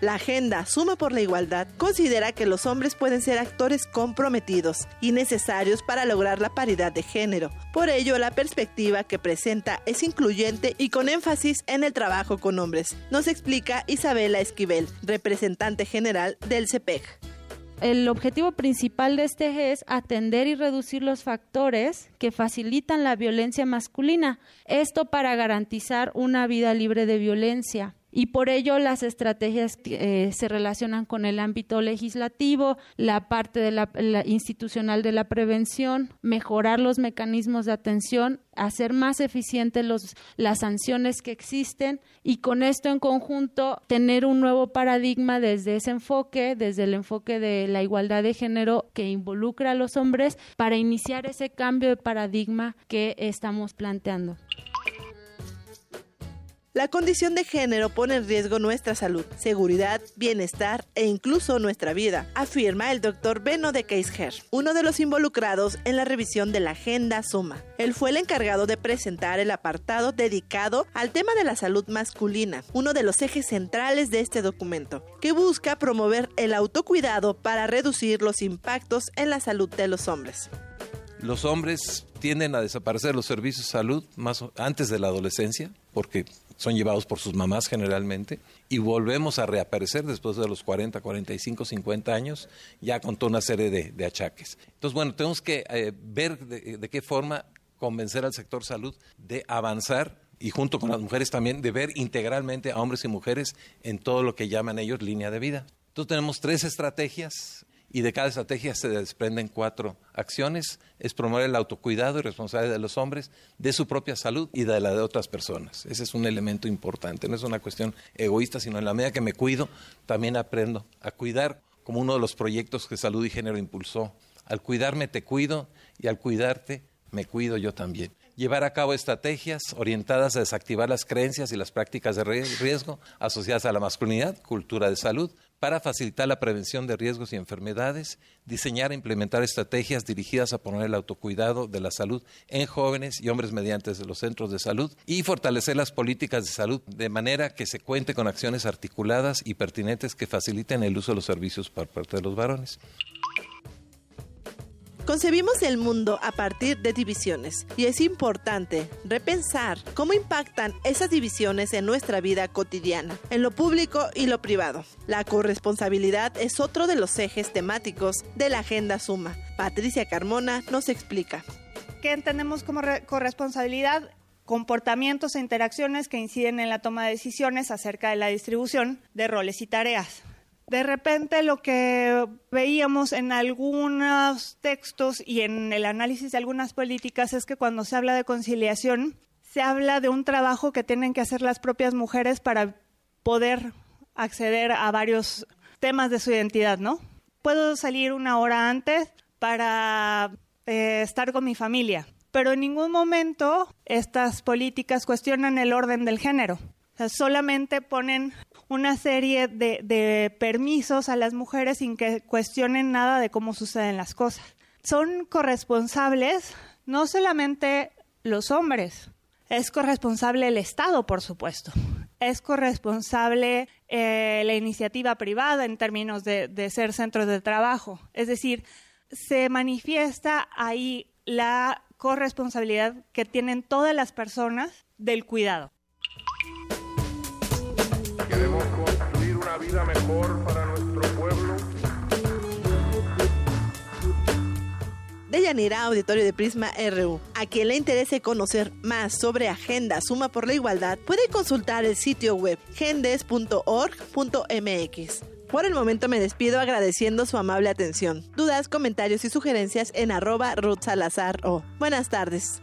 La agenda Suma por la Igualdad considera que los hombres pueden ser actores comprometidos y necesarios para lograr la paridad de género. Por ello, la perspectiva que presenta es incluyente y con énfasis en el trabajo con hombres. Nos explica Isabela Esquivel, representante general del CEPEG el objetivo principal de este eje es atender y reducir los factores que facilitan la violencia masculina. Esto para garantizar una vida libre de violencia y por ello las estrategias eh, se relacionan con el ámbito legislativo, la parte de la, institucional de la prevención, mejorar los mecanismos de atención, hacer más eficientes los, las sanciones que existen y con esto en conjunto tener un nuevo paradigma desde ese enfoque, desde el enfoque de la igualdad de género que involucra a los hombres para iniciar ese cambio de paradigma que estamos planteando. La condición de género pone en riesgo nuestra salud, seguridad, bienestar e incluso nuestra vida, afirma el doctor Beno de Keisher, uno de los involucrados en la revisión de la Agenda Suma. Él fue el encargado de presentar el apartado dedicado al tema de la salud masculina, uno de los ejes centrales de este documento, que busca promover el autocuidado para reducir los impactos en la salud de los hombres. Los hombres tienden a desaparecer los servicios de salud más antes de la adolescencia, porque son llevados por sus mamás generalmente, y volvemos a reaparecer después de los 40, 45, 50 años, ya con toda una serie de, achaques. Entonces, bueno, tenemos que eh, ver de, qué forma convencer al sector salud de avanzar y junto con las mujeres también de ver integralmente a hombres y mujeres en todo lo que llaman ellos línea de vida. Entonces tenemos tres estrategias y de cada estrategia se desprenden cuatro acciones. Es promover el autocuidado y responsabilidad de los hombres, de su propia salud y de la de otras personas. Ese es un elemento importante. No es una cuestión egoísta, sino en la medida que me cuido, también aprendo a cuidar como uno de los proyectos que Salud y Género impulsó. Al cuidarme te cuido y al cuidarte me cuido yo también llevar a cabo estrategias orientadas a desactivar las creencias y las prácticas de riesgo asociadas a la masculinidad, cultura de salud, para facilitar la prevención de riesgos y enfermedades, diseñar e implementar estrategias dirigidas a poner el autocuidado de la salud en jóvenes y hombres mediante los centros de salud y fortalecer las políticas de salud de manera que se cuente con acciones articuladas y pertinentes que faciliten el uso de los servicios por parte de los varones. Concebimos el mundo a partir de divisiones y es importante repensar cómo impactan esas divisiones en nuestra vida cotidiana, en lo público y lo privado. La corresponsabilidad es otro de los ejes temáticos de la Agenda Suma. Patricia Carmona nos explica. ¿Qué entendemos como corresponsabilidad? Comportamientos e interacciones que inciden en la toma de decisiones acerca de la distribución de roles y tareas. De repente lo que veíamos en algunos textos y en el análisis de algunas políticas es que cuando se habla de conciliación, se habla de un trabajo que tienen que hacer las propias mujeres para poder acceder a varios temas de su identidad, ¿no? Puedo salir una hora antes para eh, estar con mi familia, pero en ningún momento estas políticas cuestionan el orden del género. solamente ponen una serie de, permisos a las mujeres sin que cuestionen nada de cómo suceden las cosas. Son corresponsables no solamente los hombres, es corresponsable el Estado, por supuesto. Es corresponsable eh, la iniciativa privada en términos de, de ser centros de trabajo. Es decir, se manifiesta ahí la corresponsabilidad que tienen todas las personas del cuidado. Vida mejor para nuestro pueblo. Deyanira, auditorio de Prisma RU. A quien le interese conocer más sobre Agenda Suma por la Igualdad, puede consultar el sitio web gendes.org.mx. Por el momento me despido agradeciendo su amable atención. Dudas, comentarios y sugerencias en arroba Ruth Salazar o. Buenas tardes.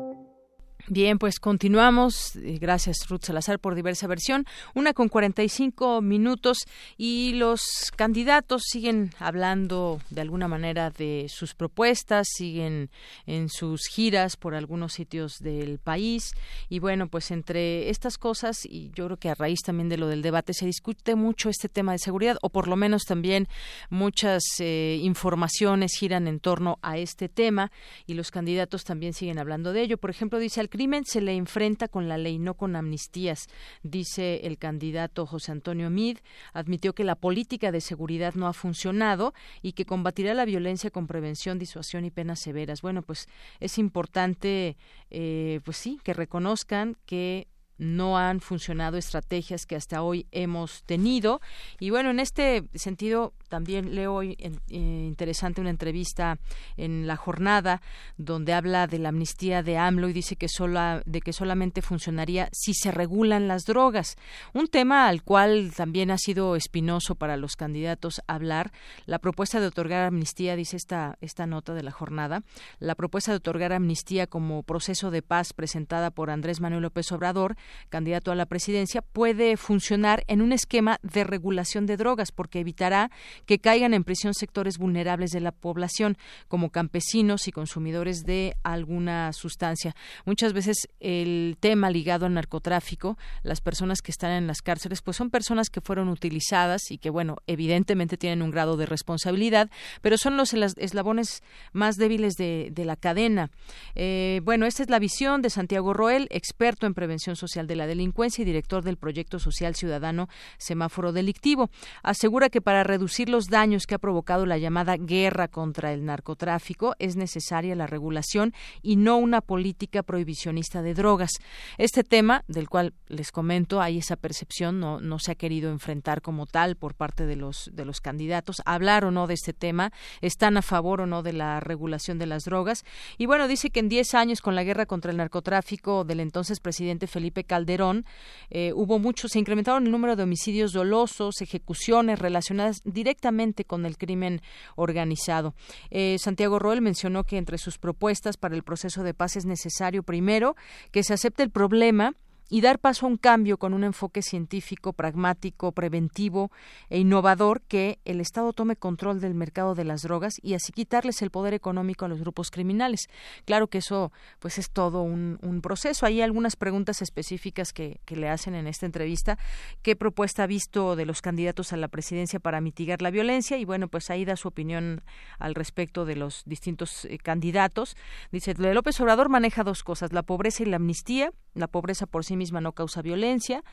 Bien, pues continuamos. Eh, gracias, Ruth Salazar, por diversa versión. Una con 45 minutos y los candidatos siguen hablando de alguna manera de sus propuestas, siguen en sus giras por algunos sitios del país. Y bueno, pues entre estas cosas, y yo creo que a raíz también de lo del debate, se discute mucho este tema de seguridad, o por lo menos también muchas eh, informaciones giran en torno a este tema y los candidatos también siguen hablando de ello. Por ejemplo, dice el crimen se le enfrenta con la ley, no con amnistías, dice el candidato José Antonio Mid. Admitió que la política de seguridad no ha funcionado y que combatirá la violencia con prevención, disuasión y penas severas. Bueno, pues es importante, eh, pues sí, que reconozcan que no han funcionado estrategias que hasta hoy hemos tenido. Y bueno, en este sentido, también leo hoy eh, interesante una entrevista en la jornada donde habla de la amnistía de AMLO y dice que sola, de que solamente funcionaría si se regulan las drogas. Un tema al cual también ha sido espinoso para los candidatos hablar. La propuesta de otorgar amnistía, dice esta, esta nota de la jornada, la propuesta de otorgar amnistía como proceso de paz presentada por Andrés Manuel López Obrador candidato a la presidencia, puede funcionar en un esquema de regulación de drogas, porque evitará que caigan en prisión sectores vulnerables de la población, como campesinos y consumidores de alguna sustancia. Muchas veces el tema ligado al narcotráfico, las personas que están en las cárceles, pues son personas que fueron utilizadas y que, bueno, evidentemente tienen un grado de responsabilidad, pero son los eslabones más débiles de, la cadena. Eh, bueno, esta es la visión de Santiago Roel, experto en prevención social de la Delincuencia y director del proyecto social ciudadano Semáforo Delictivo. Asegura que para reducir los daños que ha provocado la llamada guerra contra el narcotráfico es necesaria la regulación y no una política prohibicionista de drogas. Este tema, del cual les comento, hay esa percepción, no, no se ha querido enfrentar como tal por parte de los, de los candidatos, hablar o no de este tema, están a favor o no de la regulación de las drogas. Y bueno, dice que en 10 años con la guerra contra el narcotráfico del entonces presidente Felipe Calderón, eh, hubo muchos, se incrementaron el número de homicidios dolosos, ejecuciones relacionadas directamente con el crimen organizado. Eh, Santiago Roel mencionó que entre sus propuestas para el proceso de paz es necesario, primero, que se acepte el problema y dar paso a un cambio con un enfoque científico, pragmático, preventivo e innovador que el Estado tome control del mercado de las drogas y así quitarles el poder económico a los grupos criminales. Claro que eso pues es todo un, proceso. Hay algunas preguntas específicas que, le hacen en esta entrevista. ¿Qué propuesta ha visto de los candidatos a la presidencia para mitigar la violencia? Y bueno, pues ahí da su opinión al respecto de los distintos eh, candidatos. Dice, López Obrador maneja dos cosas, la pobreza y la amnistía. La pobreza por sí misma no causa violencia.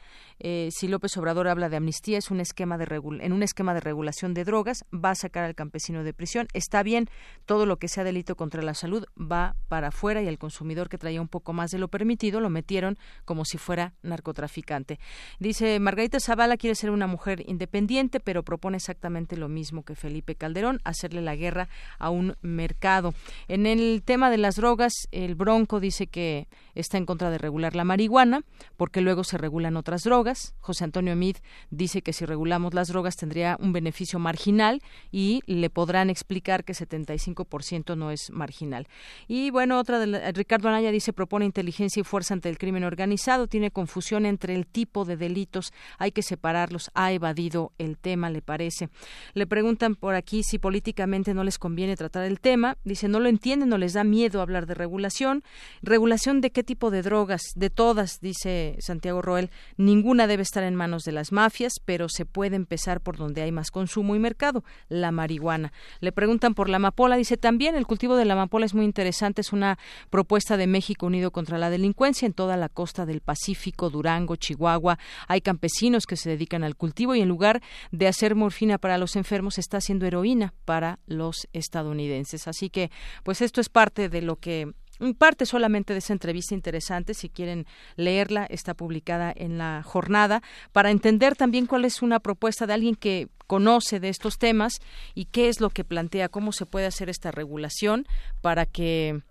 Eh, si López Obrador habla de amnistía, es un esquema de en un esquema de regulación de drogas, va a sacar al campesino de prisión. Está bien, todo lo que sea delito contra la salud va para afuera y el consumidor que traía un poco más de lo permitido lo metieron como si fuera narcotraficante. Dice Margarita Zavala quiere ser una mujer independiente, pero propone exactamente lo mismo que Felipe Calderón, hacerle la guerra a un mercado. En el tema de las drogas, el Bronco dice que está en contra de regular la marihuana, porque luego se regulan otras drogas. José Antonio Emid dice que si regulamos las drogas tendría un beneficio marginal y le podrán explicar que 75% no es marginal. Y bueno, otra de Ricardo Anaya dice propone inteligencia y fuerza ante el crimen organizado, tiene confusión entre el tipo de delitos, hay que separarlos, ha evadido el tema, le parece. Le preguntan por aquí si políticamente no les conviene tratar el tema, dice no lo entienden, no les da miedo hablar de regulación. ¿Regulación de qué tipo de drogas? De todas, dice Santiago Roel, ninguna debe estar en manos de las mafias, pero se puede empezar por donde hay más consumo y mercado, la marihuana. Le preguntan por la amapola, dice también el cultivo de la amapola es muy interesante, es una propuesta de México Unido contra la Delincuencia en toda la costa del Pacífico, Durango, Chihuahua. Hay campesinos que se dedican al cultivo y en lugar de hacer morfina para los enfermos, está haciendo heroína para los estadounidenses. Así que, pues esto es parte de lo que parte solamente de esa entrevista interesante, si quieren leerla, está publicada en la jornada, para entender también cuál es una propuesta de alguien que conoce de estos temas y qué es lo que plantea, cómo se puede hacer esta regulación para que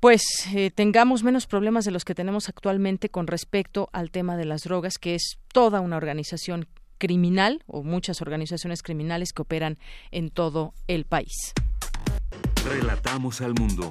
pues eh, tengamos menos problemas de los que tenemos actualmente con respecto al tema de las drogas, que es toda una organización criminal o muchas organizaciones criminales que operan en todo el país. Relatamos al mundo.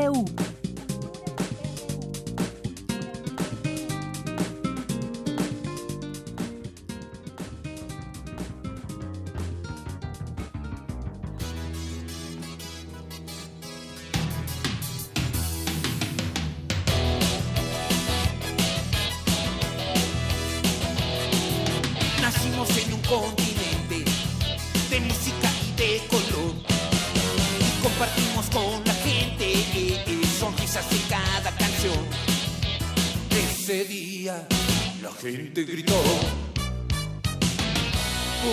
Cultura gente gritó.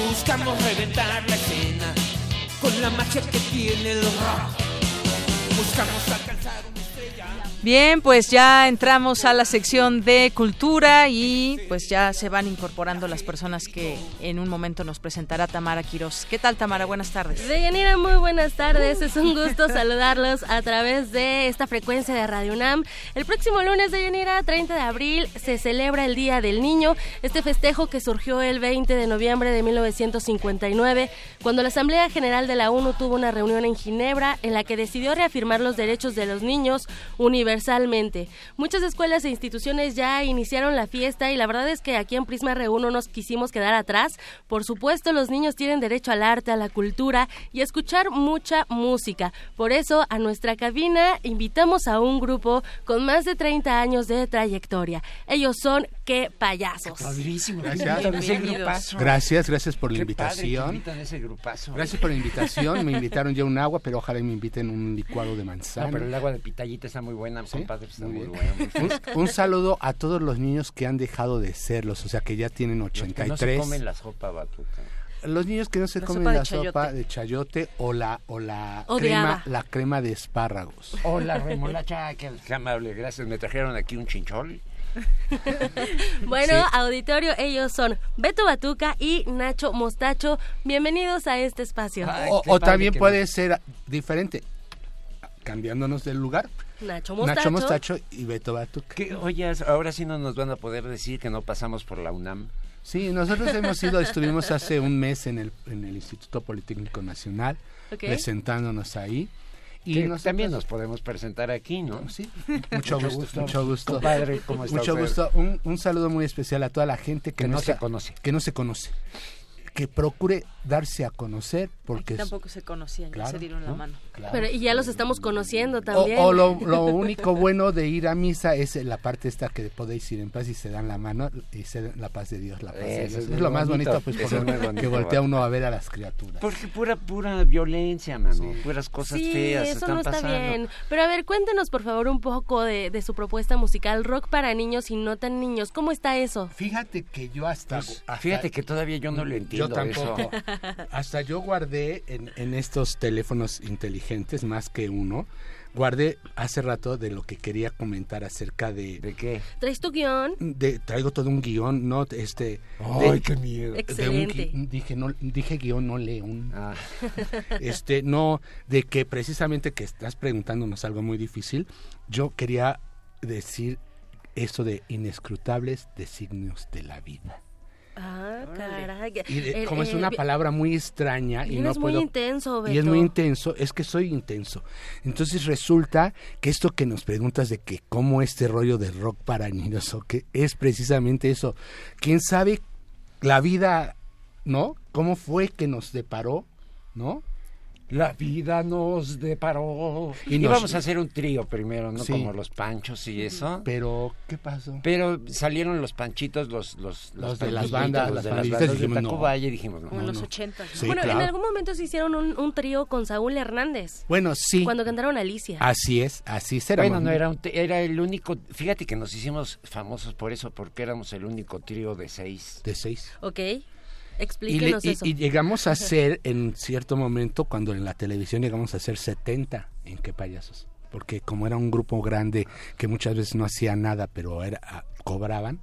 Buscamos reventar la escena con la magia que tiene el rock. Buscamos alcanzar una estrella. Bien, pues ya entramos a la sección de cultura y pues ya se van incorporando las personas que en un momento nos presentará Tamara Quiroz. ¿Qué tal Tamara? Buenas tardes. Deyanira, muy buenas tardes. Es un gusto saludarlos a través de esta frecuencia de Radio UNAM. El próximo lunes, Deyanira, 30 de abril, se celebra el Día del Niño, este festejo que surgió el 20 de noviembre de 1959, cuando la Asamblea General de la ONU tuvo una reunión en Ginebra en la que decidió reafirmar los derechos de los niños universales universalmente. Muchas escuelas e instituciones ya iniciaron la fiesta y la verdad es que aquí en Prisma RU no nos quisimos quedar atrás. Por supuesto, los niños tienen derecho al arte, a la cultura y a escuchar mucha música. Por eso, a nuestra cabina invitamos a un grupo con más de 30 años de trayectoria. Ellos son Qué Payasos. Gracias. Gracias, gracias por la invitación. Gracias por la invitación. Me invitaron ya un agua, pero ojalá me inviten un licuado de manzana. pero el agua de pitallita está muy buena un, saludo a todos los niños que han dejado de serlos, o sea que ya tienen 83. Los que no se comen la sopa batuta. Los niños que no se comen la sopa de chayote o la o la crema la crema de espárragos. O la remolacha, que amable, gracias. Me trajeron aquí un chinchol. bueno, auditorio, ellos son Beto Batuca y Nacho Mostacho. Bienvenidos a este espacio. o, también puede ser diferente, cambiándonos del lugar. Nacho Mostacho. Mostacho y Beto Batuca. oye, ahora sí no nos van a poder decir que no pasamos por la UNAM. Sí, nosotros hemos ido, estuvimos hace un mes en el, en el Instituto Politécnico Nacional, presentándonos ahí. Y también nos podemos presentar aquí, ¿no? Sí. Mucho, gusto, mucho gusto. Compadre, ¿cómo está Mucho gusto. Un, un, saludo muy especial a toda la gente que, que no, está, se conoce. Que no se conoce que procure darse a conocer porque Aquí tampoco se conocían, claro, ya se dieron la mano. Claro. Pero y ya los estamos conociendo también. O, o lo, lo, único bueno de ir a misa es la parte esta que podéis ir en paz y se dan la mano y se dan la paz de Dios, la paz de Dios. Es, es lo más bonito, pues porque es bonito, que voltea uno a ver a las criaturas. Porque pura pura violencia, mano, sí. puras cosas sí, feas eso están no está pasando. bien. Pero a ver, cuéntenos por favor un poco de, de, su propuesta musical rock para niños y no tan niños. ¿Cómo está eso? Fíjate que yo hasta, pues, hasta fíjate que todavía yo no lo entiendo yo tampoco. eso. Hasta yo guardé en, en, estos teléfonos inteligentes, más que uno, guardé hace rato de lo que quería comentar acerca de... ¿De qué? ¿Traes tu guion? De, traigo todo un guion, no, este... ¡Ay, de, qué miedo! Excelente. Un, dije, no, dije guion, no leo un... Ah. este, no, de que precisamente que estás preguntándonos algo muy difícil, yo quería decir eso de inescrutables designios de la vida. Ah, caray. Y de, como el, es una palabra muy extraña y no es puedo muy intenso, Beto. y es muy intenso, es que soy intenso. Entonces resulta que esto que nos preguntas de que cómo este rollo de rock para niños o que es precisamente eso. ¿Quién sabe la vida, ¿no? ¿Cómo fue que nos deparó, ¿no? La vida nos deparó. Y, nos... íbamos a hacer un trío primero, ¿no? Sí. Como los panchos y eso. Pero, ¿qué pasó? Pero salieron los panchitos, los los, los de las bandas, los las de las bandas dijimos, de Tacubaya no. y dijimos, no. Como los ochentas. ¿no? Sí, bueno, claro. en algún momento se hicieron un, un, trío con Saúl Hernández. Bueno, sí. Cuando cantaron Alicia. Así es, así será. Bueno, no, era, un, era el único, fíjate que nos hicimos famosos por eso, porque éramos el único trío de seis. De seis. Ok. Explíquenos y, le, eso. Y, y, llegamos a ser, en cierto momento, cuando en la televisión llegamos a ser 70, ¿en qué payasos? Porque como era un grupo grande que muchas veces no hacía nada, pero era, ah, cobraban,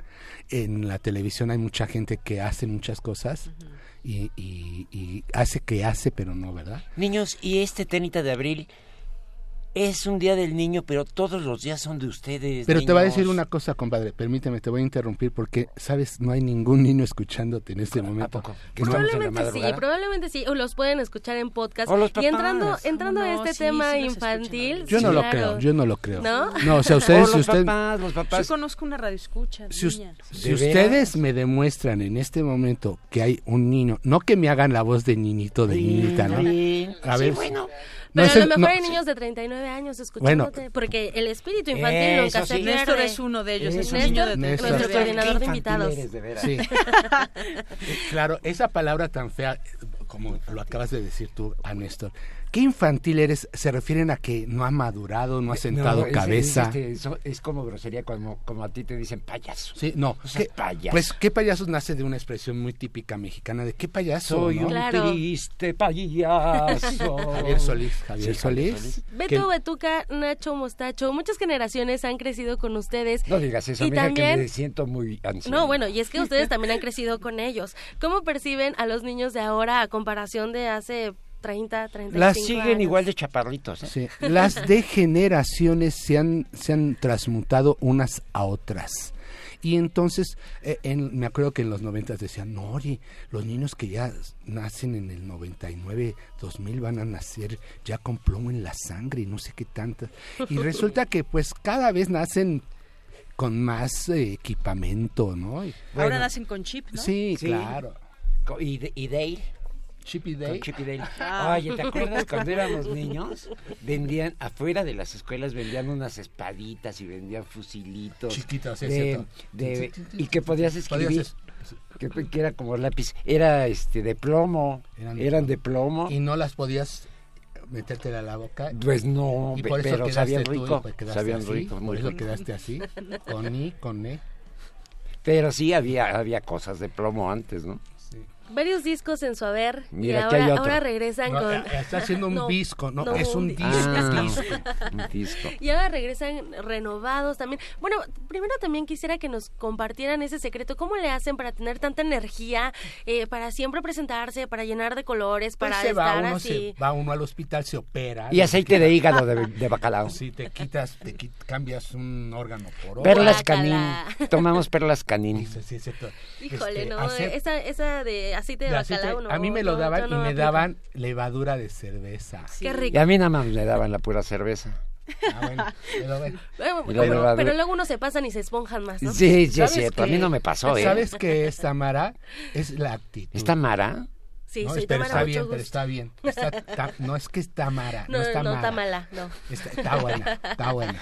en la televisión hay mucha gente que hace muchas cosas. Uh -huh. y, y, y, hace que hace, pero no, ¿verdad? Niños, y este 30 de abril es un día del niño, pero todos los días son de ustedes. Pero niños. te voy a decir una cosa, compadre. Permíteme, te voy a interrumpir porque, sabes, no hay ningún niño escuchándote en este momento. ¿A poco? Probablemente sí, probablemente sí. O los pueden escuchar en podcast. O los papás. Y entrando, entrando no, a este sí, tema sí infantil. Yo no claro. lo creo, yo no lo creo. ¿No? No, o sea, ustedes. o los si usted, papás, los papás. Yo conozco una radio escucha. Si, si ustedes me demuestran en este momento que hay un niño, no que me hagan la voz de niñito, de niñita, ¿no? A ver. Sí, bueno. Pero no a lo mejor no, hay niños de 39 años escuchándote, bueno, porque el espíritu infantil nunca se pierde. Néstor es uno de ellos, es un Néstor, niño de Néstor, nuestro coordinador de invitados. Eres, de sí. claro, esa palabra tan fea, como lo acabas de decir tú a Néstor, ¿Qué infantil eres? Se refieren a que no ha madurado, no ha sentado no, es, cabeza. Es, es, es, como grosería como, como a ti te dicen payaso. Sí, no. O sea, ¿qué, payaso. Pues qué payasos nace de una expresión muy típica mexicana de qué payaso. Soy ¿no? un claro. triste payaso. Javier Solís. Javier sí, Solís. Solís. Beto Betuca, Nacho Mostacho, muchas generaciones han crecido con ustedes. No digas eso, y mira también, que me siento muy anciano. No, bueno, y es que ustedes también han crecido con ellos. ¿Cómo perciben a los niños de ahora a comparación de hace 30, 35 Las siguen años. igual de chaparritos. ¿eh? Sí. Las de generaciones se han, se han transmutado unas a otras. Y entonces, eh, en, me acuerdo que en los 90 decían, no, oye, los niños que ya nacen en el 99, 2000 van a nacer ya con plomo en la sangre y no sé qué tantas. Y resulta que pues cada vez nacen con más eh, equipamiento, ¿no? Y, Ahora nacen con chip, ¿no? Sí, sí. claro. ¿Y, y Dale? Chip y Dale. Chip y Dale. Ah. Oye, ¿te acuerdas cuando éramos niños? Vendían, afuera de las escuelas vendían unas espaditas y vendían fusilitos. Chiquitas, de, cierto. De, y que podías escribir. Podías que, que, era como lápiz. Era este de plomo. Eran de, eran de plomo. Y no las podías metértela a la boca. Pues no, y por eso pero sabían rico. Pues sabían así, rico. Por eso quedaste así. Con I, con E. Pero sí había, había cosas de plomo antes, ¿no? Varios discos en su haber Mira, y ahora, ahora regresan no, con... Está haciendo un no, disco, no, no es un disco. Ah, un disco. Y ahora regresan renovados también. Bueno, primero también quisiera que nos compartieran ese secreto. ¿Cómo le hacen para tener tanta energía, eh, para siempre presentarse, para llenar de colores, para pues se estar va uno, así? Se va uno al hospital, se opera. Y aceite de hígado de, de bacalao. Si te quitas, te quit, cambias un órgano por otro. Perlas canín. Tomamos perlas canín. Sí, sí, sí, Híjole, este, no, hacer... esa, esa de de aceite de, de bacalao. aceite. no, a mí me no, lo daban y me aplico. daban levadura de cerveza. Qué rico. Y a mí nada más me daban la pura cerveza. Ah, bueno, pero bueno. Luego uno se pasan y se esponjan más, ¿no? Sí, sí, es ¿Sabes cierto. A mí no me pasó, ¿eh? ¿Sabes qué es Tamara? Es la actitud. ¿Es Tamara? Sí, no, soy pero Tamara, está mucho bien, gusto. pero está bien. Está ta- no es que es Tamara, no, No, está no, mala. está mala, no. Está, está buena, está buena.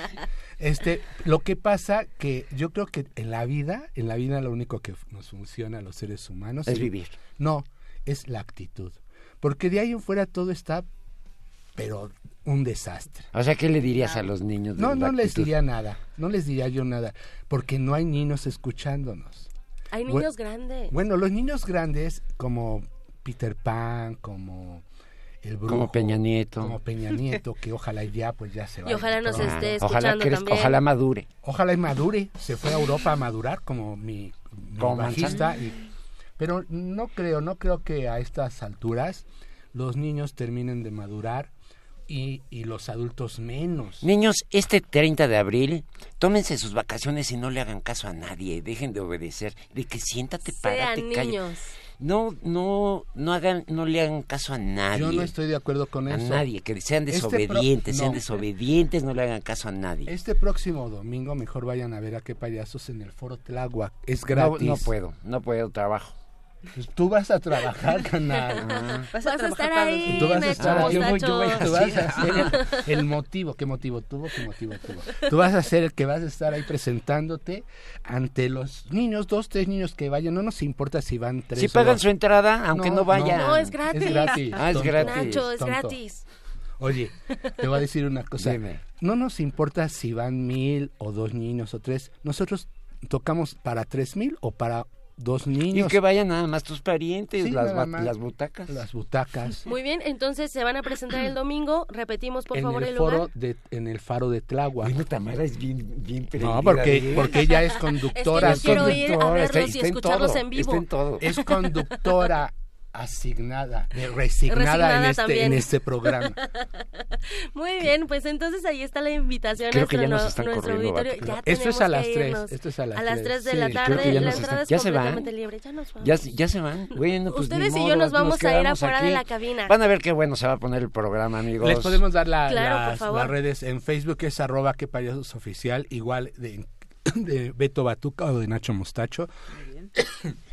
Este, lo que pasa que yo creo que en la vida, en la vida lo único que nos funciona a los seres humanos Es vivir. No, es la actitud. Porque de ahí en fuera todo está pero un desastre. O sea, ¿qué le dirías a los niños? de No, la no les diría nada, no les diría yo nada, porque no hay niños escuchándonos. Hay niños grandes. Bueno, los niños grandes como Peter Pan, como el brujo, Como Peña Nieto. como Peña Nieto, que ojalá ya pues ya se Y vaya ojalá nos pronto. esté ojalá escuchando crezca, también. ojalá madure. Ojalá y madure, se fue a Europa a madurar como mi, mi Como bajista. Y- pero no creo, no creo que a estas alturas los niños terminen de madurar y, y los adultos menos. Niños, este 30 de abril, tómense sus vacaciones y no le hagan caso a nadie, dejen de obedecer, de que siéntate, párate, Sean calla. No, no, no hagan, no le hagan caso a nadie. Yo no estoy de acuerdo con a eso. nadie, que sean Este desobedientes, sean no. desobedientes, no le hagan caso a nadie. Este próximo domingo mejor vayan a ver a qué payasos en el Foro Tláhuac. Es No, gratis. no puedo, no puedo, trabajo. Pues tú vas a trabajar, canal. Ah. Vas a, estar ahí, Tú vas a Nacho estar yo voy- yo voy Mostacho. Tú vas a ser el, el motivo, ¿qué motivo tuvo? ¿Qué motivo tuvo? Tú vas a ser el que vas a estar ahí presentándote ante los niños, dos, tres niños que vayan, no nos importa si van tres Si pagan dos. su entrada, aunque no, vayan. No, es gratis. Es gratis. Ah, es tonto. gratis. Nacho, es Tonto. gratis. Oye, te voy a decir una cosa. Dime. No nos importa si van mil o dos niños o tres. Nosotros tocamos para tres mil o para dos Y niños. que vayan nada más tus parientes, Sí, las, más. las butacas. Las butacas. Muy bien, entonces se van a presentar el domingo. Repetimos, por en favor, el el foro lugar. de, en el faro de Tláhuac. Bueno, Tamara es bien, bien No, porque, ¿eh? porque ella es conductora. Es que yo quiero ir a conductora, verlos está- y está en escucharlos todo, en vivo. Está en todo. Es conductora asignada, de- resignada, Resignada en, este, en este programa. Muy bien, pues entonces ahí está la invitación Creo a que ya nuestro, nos están nuestro corriendo, auditorio. Ya Esto es tenemos a las que tres, irnos. esto es a las A las tres. 3 de Sí, la tarde, ya la nos entrada están- es ya se van. libre. Ya nos vamos. Ya, ya se van. Bueno, pues Ustedes ni y yo modo, nos vamos a ir afuera aquí. de la cabina. Van a ver qué bueno se va a poner el programa, amigos. Les podemos dar la- Claro, las, las redes en Facebook, es arroba que payasos oficial, igual de, de Beto Batuca o de Nacho Mostacho. ¿Y tú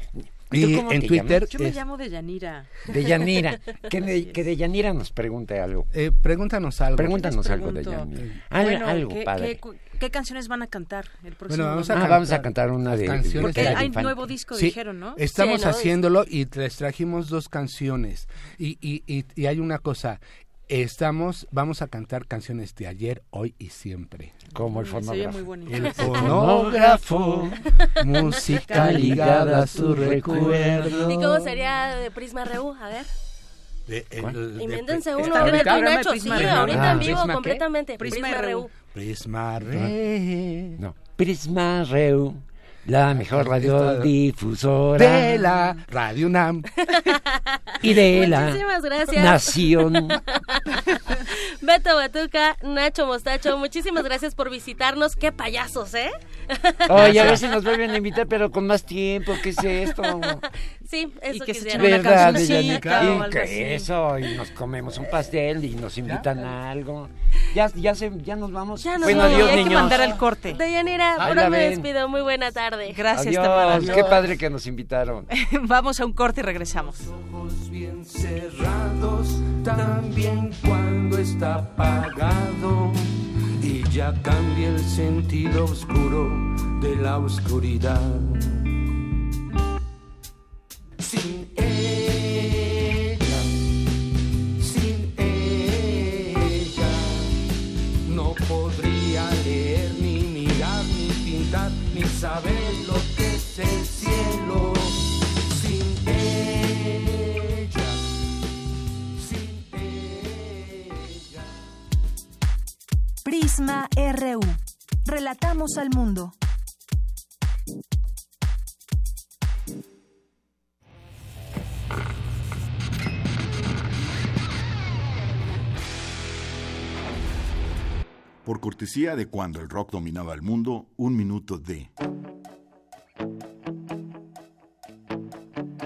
Y en te Twitter Yo me es- llamo de Yanira. De Yanira. que, de, que de Yanira nos pregunte algo. eh, pregúntanos algo. Pregúntanos algo de pregunto. Yanira. Algo, Bueno, algo ¿qué, padre. qué- qué canciones van a cantar el próximo Bueno, vamos a Ah, domingo? vamos a cantar una de... canciones Porque de hay Infante. nuevo disco, Sí, dijeron, ¿no? Estamos Sí, ¿no? haciéndolo y les trajimos dos canciones. Y, y, y, y hay una cosa, estamos, vamos a cantar canciones de ayer, hoy y siempre. Como el oye fonógrafo. El fonógrafo, música ligada a su recuerdo. ¿Y cómo sería de Prisma Reu? A ver, De- el- de- invéntense uno. ¿Está A ver, Nacho, sí, ahorita Ah, en vivo, completamente. Prisma Prisma. Prisma Re. No. Prisma Reu, la mejor radiodifusora. De la Radio UNAM. Y de la Muchísimas gracias. nación. Beto Batuca, Nacho Mostacho, muchísimas gracias por visitarnos. Qué payasos, ¿eh? Oye, a ver si nos vuelven a invitar, pero con más tiempo. ¿Qué es esto? Sí, eso que se quisiera. una ¿Verdad, Deyanica? o Y que así. eso, y nos comemos un pastel y nos invitan a algo. Ya, ya, se, ya nos vamos. Ya nos bueno, vamos. adiós, hay que niños. mandar el corte. Deyanira, la me despido. Muy buena tarde. Gracias, Adiós, Tamara. qué padre que nos invitaron. Vamos a un corte y regresamos. ojos bien cerrados, también cuando está apagado y ya cambia el sentido oscuro de la oscuridad. Sin ella, sin ella, no podría leer, ni mirar, ni pintar, ni saber lo que es el cielo. Sin ella, sin ella. Prisma RU. Relatamos al mundo. Por cortesía de cuando el rock dominaba el mundo, un minuto de...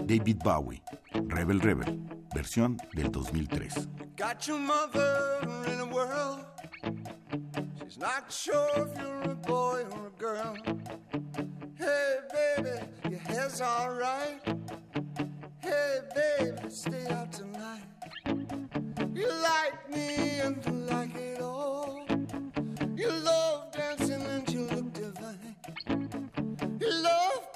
David Bowie, Rebel Rebel, versión del 2003. Got your mother in a world. She's not sure if you're a boy or a girl. Hey, baby, your hair's alright. Hey, baby, stay out tonight. You like me and you like it all.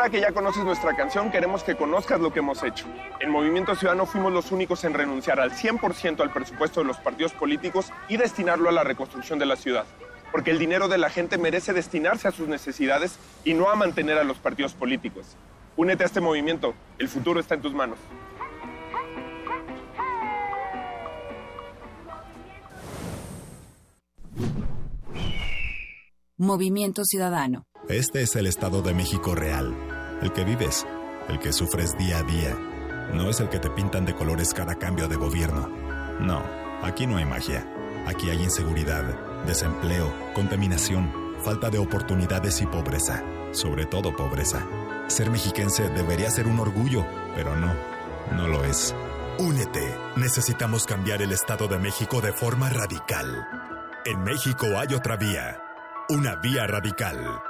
Ahora que ya conoces nuestra canción, queremos que conozcas lo que hemos hecho. En Movimiento Ciudadano fuimos los únicos en renunciar al 100% al presupuesto de los partidos políticos y destinarlo a la reconstrucción de la ciudad. Porque el dinero de la gente merece destinarse a sus necesidades y no a mantener a los partidos políticos. Únete a este movimiento, el futuro está en tus manos. Movimiento Ciudadano. Este es el Estado de México real, el que vives, el que sufres día a día. No es el que te pintan de colores cada cambio de gobierno. No, aquí no hay magia. Aquí hay inseguridad, desempleo, contaminación, falta de oportunidades y pobreza. Sobre todo pobreza. Ser mexiquense debería ser un orgullo, pero no, no lo es. Únete. Necesitamos cambiar el Estado de México de forma radical. En México hay otra vía. Una vía radical.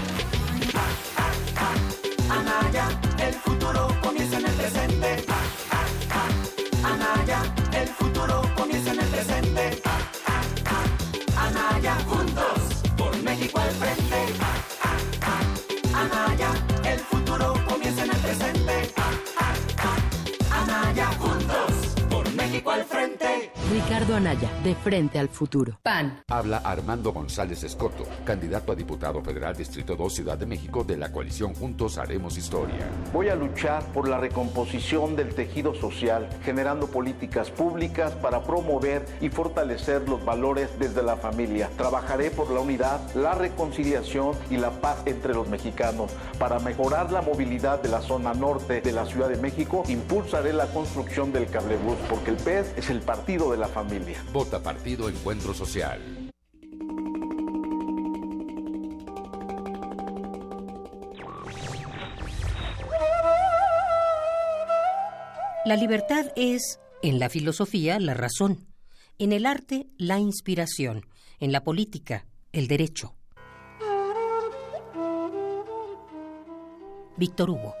México al frente. Ricardo Anaya, de frente al futuro. PAN. Habla Armando González Escoto, candidato a diputado federal Distrito 2 Ciudad de México de la coalición Juntos Haremos Historia. Voy a luchar por la recomposición del tejido social, generando políticas públicas para promover y fortalecer los valores desde la familia. Trabajaré por la unidad, la reconciliación y la paz entre los mexicanos. Para mejorar la movilidad de la zona norte de la Ciudad de México, impulsaré la construcción del cablebús, porque el PES es el partido de la familia. Vota Partido Encuentro Social. La libertad es, en la filosofía, la razón, en el arte, la inspiración, en la política, el derecho. Víctor Hugo.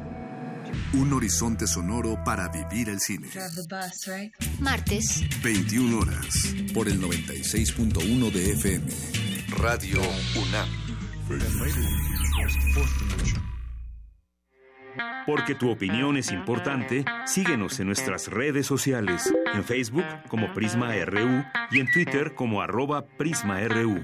Un horizonte sonoro para vivir el cine. Martes. 21 horas. Por el 96.1 de FM. Radio UNAM. Porque tu opinión es importante, síguenos en nuestras redes sociales, en Facebook como Prisma RU y en Twitter como arroba PrismaRU.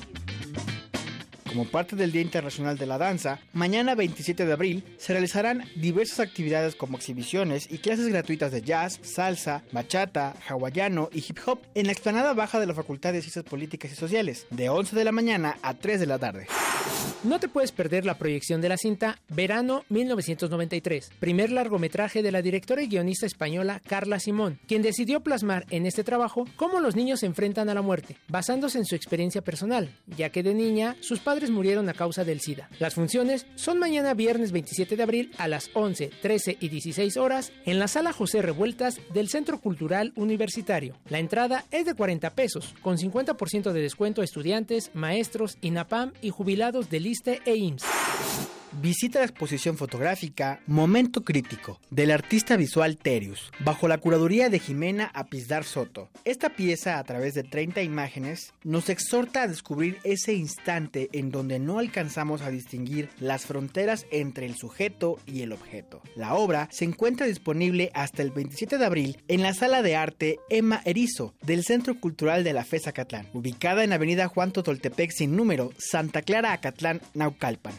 Como parte del Día Internacional de la Danza, mañana 27 de abril se realizarán diversas actividades como exhibiciones y clases gratuitas de jazz, salsa, bachata, hawaiano y hip hop en la explanada baja de la Facultad de Ciencias Políticas y Sociales, de 11 de la mañana a 3 de la tarde. No te puedes perder la proyección de la cinta Verano 1993, primer largometraje de la directora y guionista española Carla Simón, quien decidió plasmar en este trabajo cómo los niños se enfrentan a la muerte, basándose en su experiencia personal, ya que de niña sus padres murieron a causa del SIDA. Las funciones son mañana viernes 27 de abril a las 11, 13 y 16 horas en la sala José Revueltas del Centro Cultural Universitario. La entrada es de 40 pesos, con 50% de descuento a estudiantes, maestros, INAPAM y jubilados del ISTE e. Visita la exposición fotográfica Momento Crítico del artista visual Terius, bajo la curaduría de Jimena Apizdar Soto. Esta pieza, a través de 30 imágenes, nos exhorta a descubrir ese instante en donde no alcanzamos a distinguir las fronteras entre el sujeto y el objeto. La obra se encuentra disponible hasta el 27 de abril en la sala de arte Emma Erizo del Centro Cultural de la FES Acatlán, ubicada en Avenida Juan Totoltepec sin número, Santa Clara, Acatlán, Naucalpan.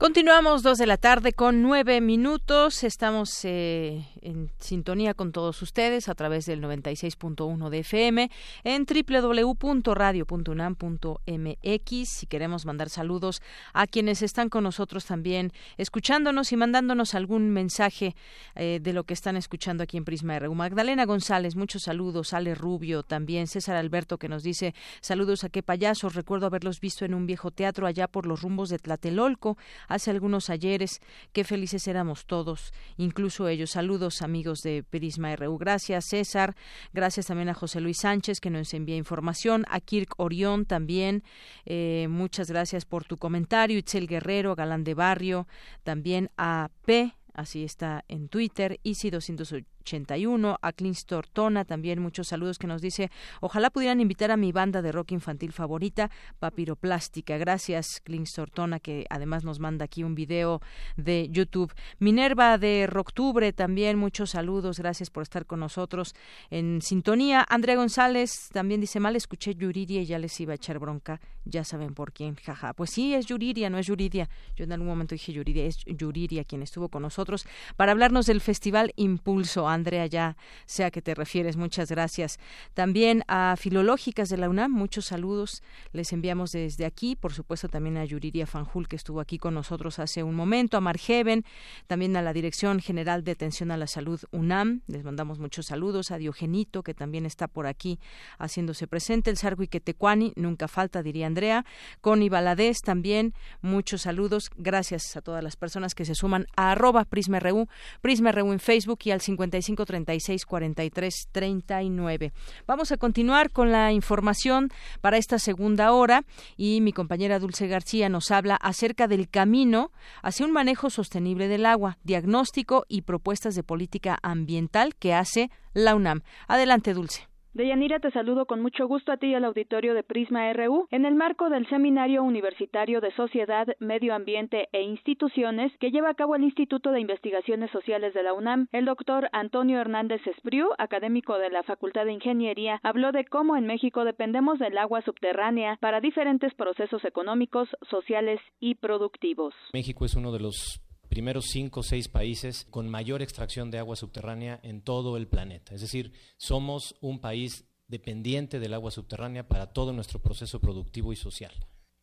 Continuamos dos de la tarde con nueve minutos. Estamos eh, en sintonía con todos ustedes a través del 96.1 de FM en www.radio.unam.mx. Si queremos mandar saludos a quienes están con nosotros también escuchándonos y mandándonos algún mensaje eh, de lo que están escuchando aquí en Prisma RU. Magdalena González, muchos saludos. Ale Rubio también. César Alberto que nos dice saludos a qué payasos. Recuerdo haberlos visto en un viejo teatro allá por los rumbos de Tlatelolco hace algunos ayeres. Qué felices éramos todos, incluso ellos. Saludos amigos de Prisma RU. Gracias, César. Gracias también a José Luis Sánchez, que nos envía información. A Kirk Orión también. Eh, muchas gracias por tu comentario. Itzel Guerrero, Galán de Barrio. También a P. Así está en Twitter. Easy 208 81. A Clins Tortona también muchos saludos que nos dice, ojalá pudieran invitar a mi banda de rock infantil favorita, Papiroplástica. Gracias, Clins Tortona, que además nos manda aquí un video de YouTube. Minerva de Roctubre también muchos saludos, gracias por estar con nosotros en sintonía. Andrea González también dice, mal escuché Yuridia y ya les iba a echar bronca, ya saben por quién, jaja. Pues sí, es Yuridia, no es Yuridia. Yo en algún momento dije Yuridia, es Yuridia quien estuvo con nosotros para hablarnos del Festival Impulso ya sea a que te refieres, muchas gracias. También a Filológicas de la UNAM, muchos saludos. Les enviamos desde aquí, por supuesto también a Yuridia Fanjul, que estuvo aquí con nosotros hace un momento, a Margeven, también a la Dirección General de Atención a la Salud UNAM, les mandamos muchos saludos, a Diogenito, que también está por aquí haciéndose presente, el Sargo Iquetecuani, nunca falta, diría Andrea, Connie Baladés también, muchos saludos, gracias a todas las personas que se suman a arroba Prisma RU, Prisma RU en Facebook y al 55 36 43 39. Vamos a continuar con la información para esta segunda hora y mi compañera Dulce García nos habla acerca del camino hacia un manejo sostenible del agua, diagnóstico y propuestas de política ambiental que hace la UNAM. Adelante, Dulce. Deyanira, te saludo con mucho gusto a ti y al auditorio de Prisma RU en el marco del Seminario Universitario de Sociedad, Medio Ambiente e Instituciones que lleva a cabo el Instituto de Investigaciones Sociales de la UNAM. El doctor Antonio Hernández Espriu, académico de la Facultad de Ingeniería, habló de cómo en México dependemos del agua subterránea para diferentes procesos económicos, sociales y productivos. México es uno de los primeros cinco o seis países con mayor extracción de agua subterránea en todo el planeta. Es decir, somos un país dependiente del agua subterránea para todo nuestro proceso productivo y social.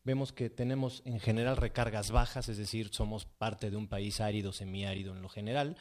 Vemos que tenemos en general recargas bajas, es decir, somos parte de un país árido, semiárido en lo general,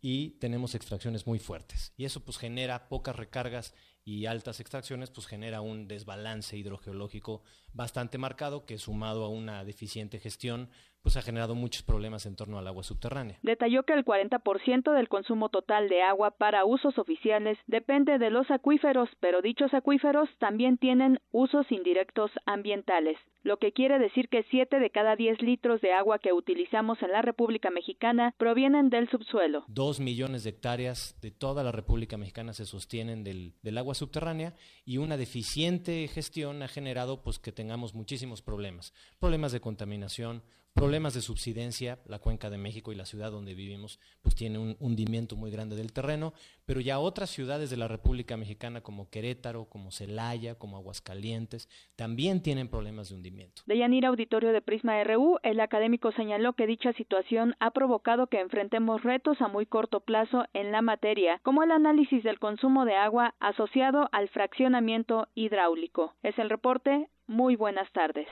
y tenemos extracciones muy fuertes. Y eso pues genera pocas recargas y altas extracciones, pues genera un desbalance hidrogeológico bastante marcado que sumado a una deficiente gestión, pues ha generado muchos problemas en torno al agua subterránea. Detalló que el 40% del consumo total de agua para usos oficiales depende de los acuíferos, pero dichos acuíferos también tienen usos indirectos ambientales, lo que quiere decir que 7 de cada 10 litros de agua que utilizamos en la República Mexicana provienen del subsuelo. Dos millones de hectáreas de toda la República Mexicana se sostienen del, del agua subterránea y una deficiente gestión ha generado pues que tengamos muchísimos problemas, problemas de contaminación, problemas de subsidencia, la cuenca de México y la ciudad donde vivimos pues tiene un hundimiento muy grande del terreno, pero ya otras ciudades de la República Mexicana como Querétaro, como Celaya, como Aguascalientes, también tienen problemas de hundimiento. De Yanira Auditorio de Prisma RU, el académico señaló que dicha situación ha provocado que enfrentemos retos a muy corto plazo en la materia, como el análisis del consumo de agua asociado al fraccionamiento hidráulico. Es el reporte. Muy buenas tardes.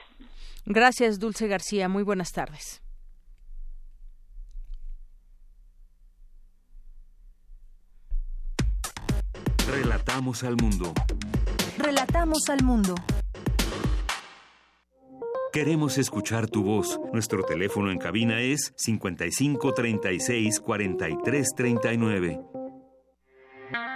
Gracias, Dulce García. Muy buenas tardes. Relatamos al mundo. Relatamos al mundo. Queremos escuchar tu voz. Nuestro teléfono en cabina es 55 36 43 39.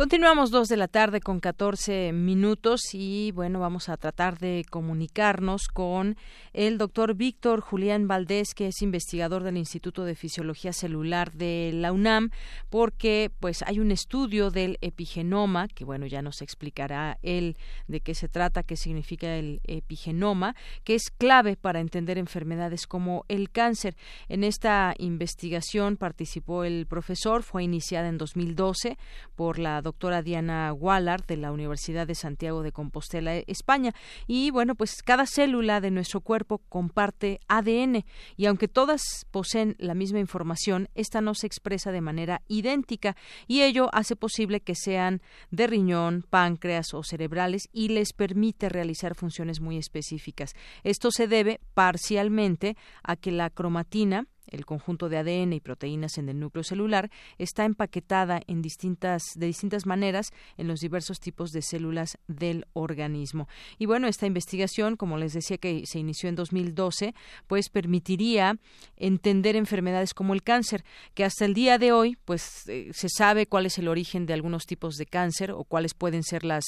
Continuamos dos de la tarde con 14 minutos y bueno, vamos a tratar de comunicarnos con el doctor Víctor Julián Valdés, que es investigador del Instituto de Fisiología Celular de la UNAM, porque pues hay un estudio del epigenoma, que bueno, ya nos explicará él de qué se trata, qué significa el epigenoma, que es clave para entender enfermedades como el cáncer. En esta investigación participó el profesor, fue iniciada en 2012 por la doctora Diana Wallard de la Universidad de Santiago de Compostela, España. Y bueno, pues cada célula de nuestro cuerpo comparte ADN y aunque todas poseen la misma información, esta no se expresa de manera idéntica y ello hace posible que sean de riñón, páncreas o cerebrales y les permite realizar funciones muy específicas. Esto se debe parcialmente a que la cromatina el conjunto de ADN y proteínas en el núcleo celular, está empaquetada en distintas, de distintas maneras en los diversos tipos de células del organismo. Y bueno, esta investigación, como les decía que se inició en 2012, pues permitiría entender enfermedades como el cáncer, que hasta el día de hoy, pues eh, se sabe cuál es el origen de algunos tipos de cáncer o cuáles pueden ser las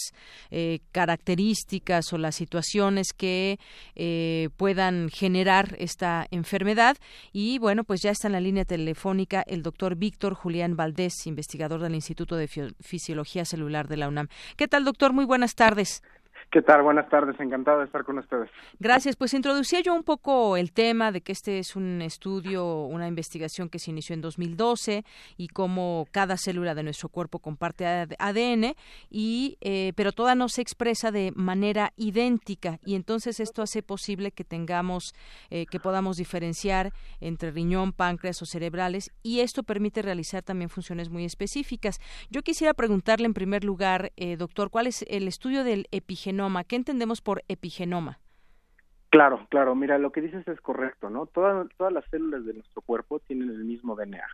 eh, características o las situaciones que eh, puedan generar esta enfermedad. Y bueno, bueno, pues ya está en la línea telefónica el doctor Víctor Julián Valdés, investigador del Instituto de Fisiología Celular de la UNAM. ¿Qué tal, doctor? Muy buenas tardes. ¿Qué tal? Buenas tardes, encantado de estar con ustedes. Gracias. Pues introducía yo un poco el tema de que este es un estudio, una investigación que se inició en 2012 y cómo cada célula de nuestro cuerpo comparte ADN, y, eh, pero toda no se expresa de manera idéntica y entonces esto hace posible que tengamos, eh, que podamos diferenciar entre riñón, páncreas o cerebrales y esto permite realizar también funciones muy específicas. Yo quisiera preguntarle en primer lugar, eh, doctor, ¿cuál es el estudio del epigenoma? ¿Qué entendemos por epigenoma? Claro, claro. Mira, lo que dices es correcto, ¿no? Todas, todas las células de nuestro cuerpo tienen el mismo DNA.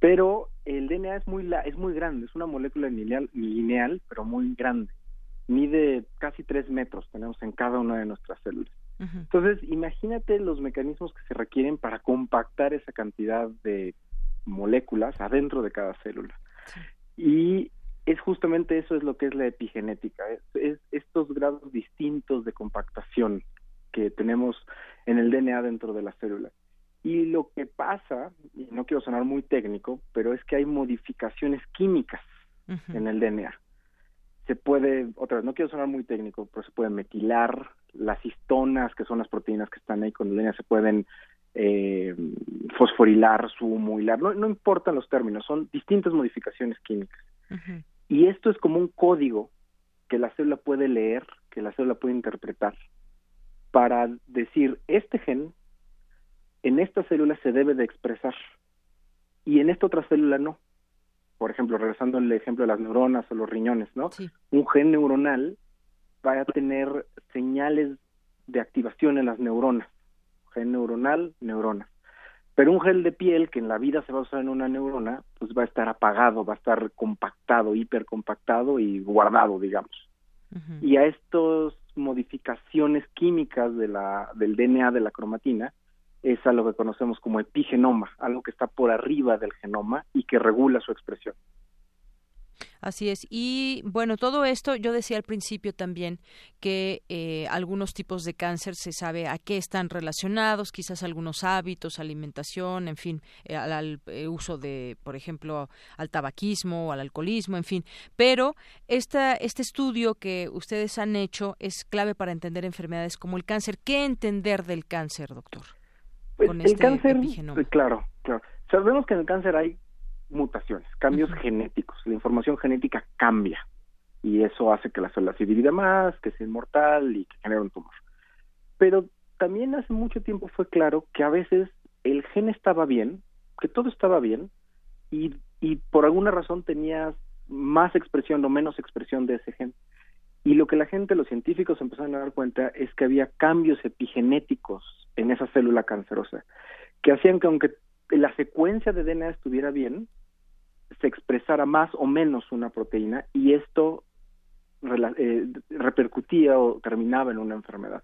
Pero el DNA es muy, es muy grande, es una molécula lineal, lineal, pero muy grande. Mide casi tres metros, tenemos en cada una de nuestras células. Entonces, imagínate los mecanismos que se requieren para compactar esa cantidad de moléculas adentro de cada célula. Y es justamente eso es lo que es la epigenética, es, estos grados distintos de compactación que tenemos en el DNA dentro de la célula. Y lo que pasa, y no quiero sonar muy técnico, pero es que hay modificaciones químicas en el DNA. Se puede, otra vez, no quiero sonar muy técnico, pero se puede metilar las histonas, que son las proteínas que están ahí con el DNA, se pueden eh, fosforilar, sumoilar, no, no importan los términos, son distintas modificaciones químicas. Y esto es como un código que la célula puede leer, que la célula puede interpretar, para decir, este gen en esta célula se debe de expresar y en esta otra célula no. Por ejemplo, regresando al ejemplo de las neuronas o los riñones, ¿no? Un gen neuronal va a tener señales de activación en las neuronas. Gen neuronal, neuronas. Pero un gel de piel que en la vida se va a usar en una neurona, pues va a estar apagado, va a estar compactado, hipercompactado y guardado, digamos. Y a estas modificaciones químicas de la, del DNA de la cromatina es a lo que conocemos como epigenoma, algo que está por arriba del genoma y que regula su expresión. Así es. Y bueno, todo esto, yo decía al principio también que eh, algunos tipos de cáncer se sabe a qué están relacionados, quizás algunos hábitos, alimentación, en fin, eh, al, eh, uso de, por ejemplo, al tabaquismo, al alcoholismo, en fin. Pero esta, este estudio que ustedes han hecho es clave para entender enfermedades como el cáncer. ¿Qué entender del cáncer, doctor? Pues el este cáncer, claro, claro. Sabemos que en el cáncer hay mutaciones, cambios genéticos. La información genética cambia y eso hace que la célula se divida más, que sea inmortal y que genere un tumor. Pero también hace mucho tiempo fue claro que a veces el gen estaba bien, que todo estaba bien y, y por alguna razón tenías más expresión o menos expresión de ese gen. Y lo que la gente, los científicos empezaron a dar cuenta es que había cambios epigenéticos en esa célula cancerosa que hacían que aunque la secuencia de DNA estuviera bien, se expresara más o menos una proteína y esto eh, repercutía o terminaba en una enfermedad.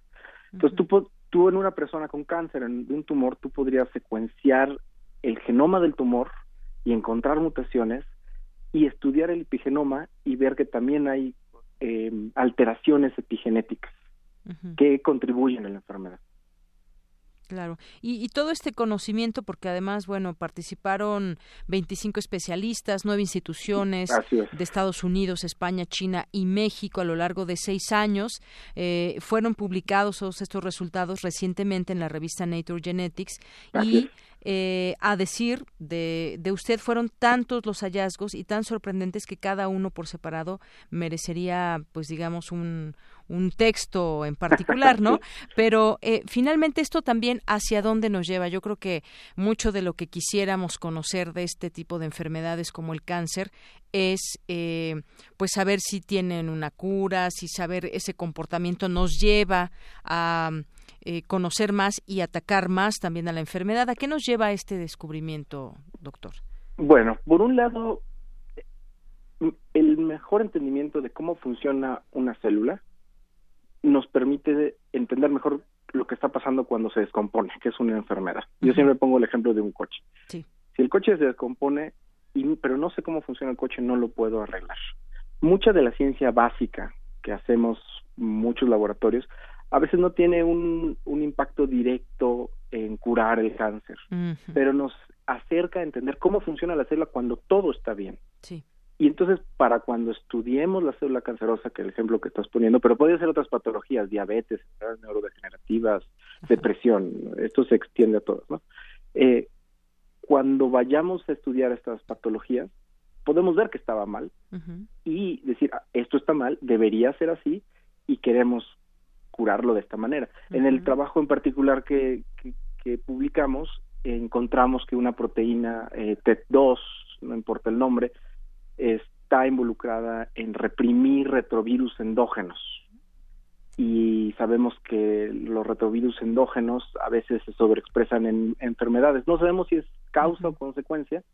Entonces, tú, tú en una persona con cáncer, en, un tumor, tú podrías secuenciar el genoma del tumor y encontrar mutaciones y estudiar el epigenoma y ver que también hay eh, alteraciones epigenéticas que contribuyen a la enfermedad. Claro. Y, todo este conocimiento, porque además, bueno, participaron 25 especialistas, nueve instituciones de Estados Unidos, España, China y México a lo largo de seis años. Eh, fueron publicados todos estos resultados recientemente en la revista Nature Genetics y eh, a decir de, de, usted fueron tantos los hallazgos y tan sorprendentes que cada uno por separado merecería, pues digamos, un, un texto en particular, ¿no? Pero eh, finalmente esto también hacia dónde nos lleva. Yo creo que mucho de lo que quisiéramos conocer de este tipo de enfermedades como el cáncer es eh, pues saber si tienen una cura, si saber ese comportamiento nos lleva a eh, conocer más y atacar más también a la enfermedad. ¿A qué nos lleva este descubrimiento, doctor? Bueno, por un lado, el mejor entendimiento de cómo funciona una célula nos permite entender mejor lo que está pasando cuando se descompone, que es una enfermedad. Yo siempre pongo el ejemplo de un coche. Si el coche se descompone, y, pero no sé cómo funciona el coche, no lo puedo arreglar. Mucha de la ciencia básica que hacemos muchos laboratorios a veces no tiene un, un impacto directo en curar el cáncer, pero nos acerca a entender cómo funciona la célula cuando todo está bien. Sí. Y entonces, para cuando estudiemos la célula cancerosa, que es el ejemplo que estás poniendo, pero puede ser otras patologías, diabetes, neurodegenerativas, depresión, esto se extiende a todos, ¿no? Eh, cuando vayamos a estudiar estas patologías, podemos ver que estaba mal y decir, ah, esto está mal, debería ser así y queremos curarlo de esta manera. En el trabajo en particular que, que, publicamos, encontramos que una proteína eh, TET2, no importa el nombre, está involucrada en reprimir retrovirus endógenos. Y sabemos que los retrovirus endógenos a veces se sobreexpresan en enfermedades. No sabemos si es causa o consecuencia,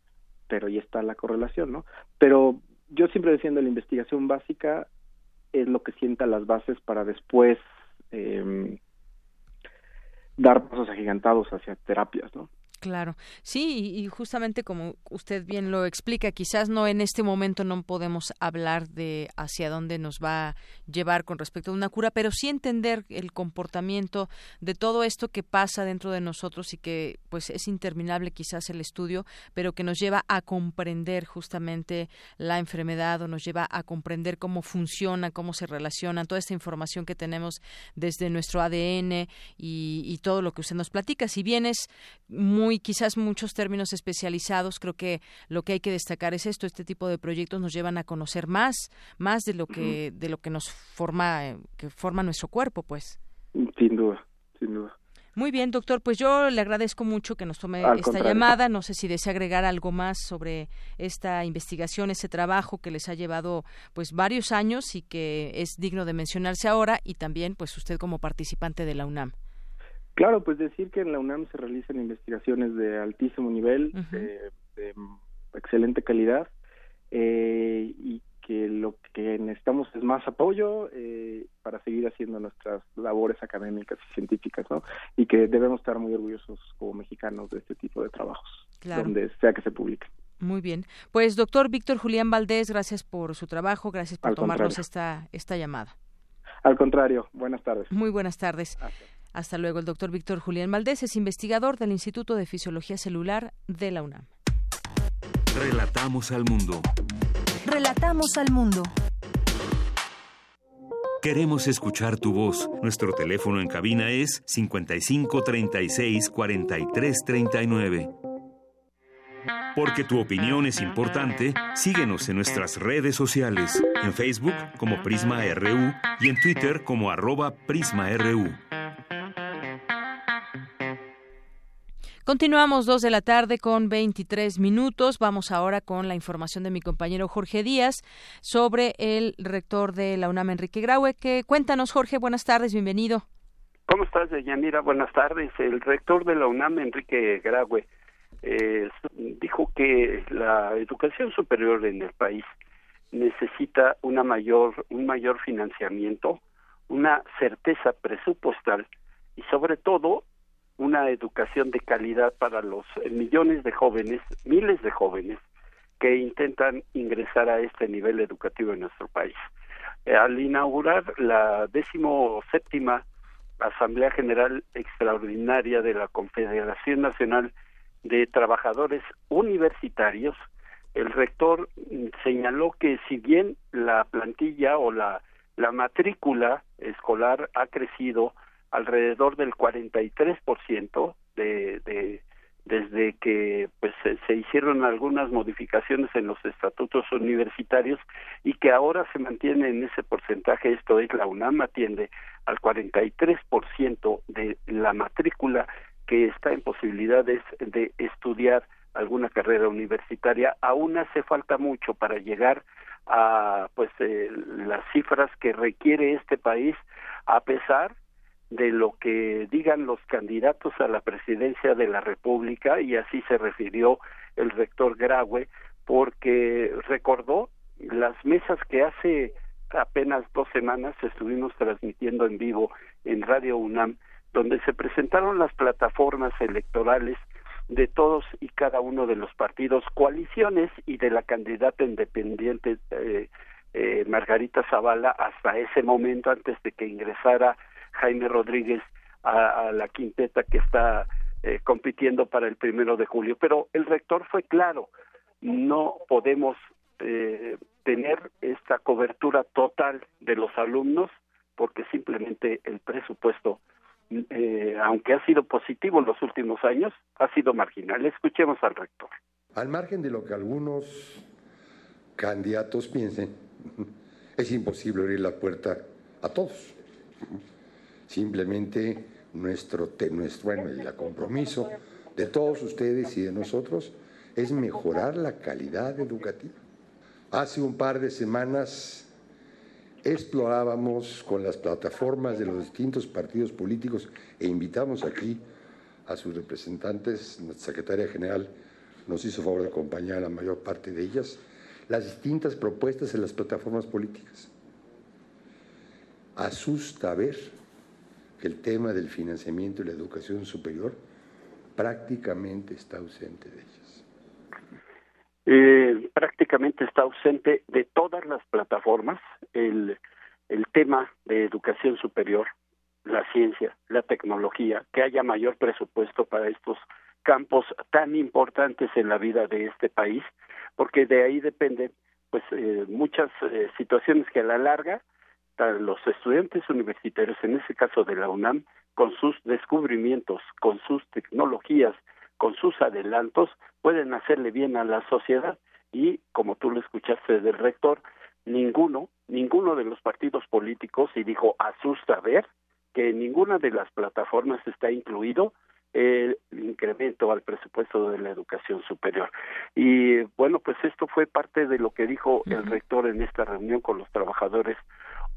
pero ahí está la correlación, ¿no? Pero yo siempre defiendo la investigación básica es lo que sienta las bases para después eh, dar pasos agigantados hacia terapias, ¿no? Claro, sí, y, justamente como usted bien lo explica, quizás no en este momento no podemos hablar de hacia dónde nos va a llevar con respecto a una cura, pero sí entender el comportamiento de todo esto que pasa dentro de nosotros y que pues es interminable quizás el estudio, pero que nos lleva a comprender justamente la enfermedad o nos lleva a comprender cómo funciona, cómo se relaciona, toda esta información que tenemos desde nuestro ADN y, y todo lo que usted nos platica. Si bien es muy y quizás muchos términos especializados. Creo que lo que hay que destacar es esto. Este tipo de proyectos nos llevan a conocer más, más de lo que de lo que nos forma, que forma nuestro cuerpo, pues. Sin duda, sin duda. Muy bien, doctor. Pues yo le agradezco mucho que nos tome esta llamada. No sé si desea agregar algo más sobre esta investigación, ese trabajo que les ha llevado pues varios años y que es digno de mencionarse ahora y también pues usted como participante de la UNAM. Claro, pues decir que en la UNAM se realizan investigaciones de altísimo nivel, de, excelente calidad, eh, y que lo que necesitamos es más apoyo eh, para seguir haciendo nuestras labores académicas y científicas, ¿no? Y que debemos estar muy orgullosos como mexicanos de este tipo de trabajos, donde sea que se publique. Muy bien. Pues doctor Víctor Julián Valdés, gracias por su trabajo, gracias por tomarnos esta, esta llamada. Al contrario, buenas tardes. Muy buenas tardes. Hasta luego. El doctor Víctor Julián Valdés es investigador del Instituto de Fisiología Celular de la UNAM. Relatamos al mundo. Relatamos al mundo. Queremos escuchar tu voz. Nuestro teléfono en cabina es 55 36 43 39. Porque tu opinión es importante, síguenos en nuestras redes sociales, en Facebook como Prisma RU y en Twitter como arroba PrismaRU. Continuamos dos de la tarde con 23 minutos. Vamos ahora con la información de mi compañero Jorge Díaz sobre el rector de la UNAM, Enrique Graue. Que cuéntanos, Jorge. Buenas tardes, bienvenido. ¿Cómo estás, Yanira? Buenas tardes. El rector de la UNAM, Enrique Graue, eh, dijo que la educación superior en el país necesita una mayor, un mayor financiamiento, una certeza presupuestal y sobre todo una educación de calidad para los millones de jóvenes, miles de jóvenes que intentan ingresar a este nivel educativo en nuestro país. Eh, al inaugurar la décimo séptima Asamblea General Extraordinaria de la Confederación Nacional de Trabajadores Universitarios, el rector señaló que si bien la plantilla o la, la matrícula escolar ha crecido alrededor del 43% de, de desde que pues se, hicieron algunas modificaciones en los estatutos universitarios y que ahora se mantiene en ese porcentaje. Esto es la UNAM atiende al 43% de la matrícula que está en posibilidades de estudiar alguna carrera universitaria, aún hace falta mucho para llegar a pues eh, las cifras que requiere este país a pesar de lo que digan los candidatos a la presidencia de la República y así se refirió el rector Graue porque recordó las mesas que hace apenas dos semanas estuvimos transmitiendo en vivo en Radio UNAM donde se presentaron las plataformas electorales de todos y cada uno de los partidos, coaliciones y de la candidata independiente eh, eh, Margarita Zavala hasta ese momento, antes de que ingresara Jaime Rodríguez a, la quinteta que está eh, compitiendo para el primero de julio. Pero el rector fue claro, no podemos tener esta cobertura total de los alumnos porque simplemente el presupuesto eh, aunque ha sido positivo en los últimos años, ha sido marginal. Escuchemos al rector. Al margen de lo que algunos candidatos piensen, es imposible abrir la puerta a todos. Simplemente nuestro, nuestro bueno, el compromiso de todos ustedes y de nosotros es mejorar la calidad educativa. Hace un par de semanas explorábamos con las plataformas de los distintos partidos políticos e invitamos aquí a sus representantes, nuestra secretaria general nos hizo favor de acompañar a la mayor parte de ellas, las distintas propuestas en las plataformas políticas. Asusta ver que el tema del financiamiento y la educación superior prácticamente está ausente de ellas. Eh, prácticamente está ausente de todas las plataformas el, el tema de educación superior, la ciencia, la tecnología, que haya mayor presupuesto para estos campos tan importantes en la vida de este país, porque de ahí dependen pues eh, muchas eh, situaciones que a la larga los estudiantes universitarios, en ese caso de la UNAM, con sus descubrimientos, con sus tecnologías, con sus adelantos, pueden hacerle bien a la sociedad y, como tú lo escuchaste del rector, ninguno, ninguno de los partidos políticos, y dijo, asusta ver que en ninguna de las plataformas está incluido el incremento al presupuesto de la educación superior. Y bueno, pues esto fue parte de lo que dijo el rector en esta reunión con los trabajadores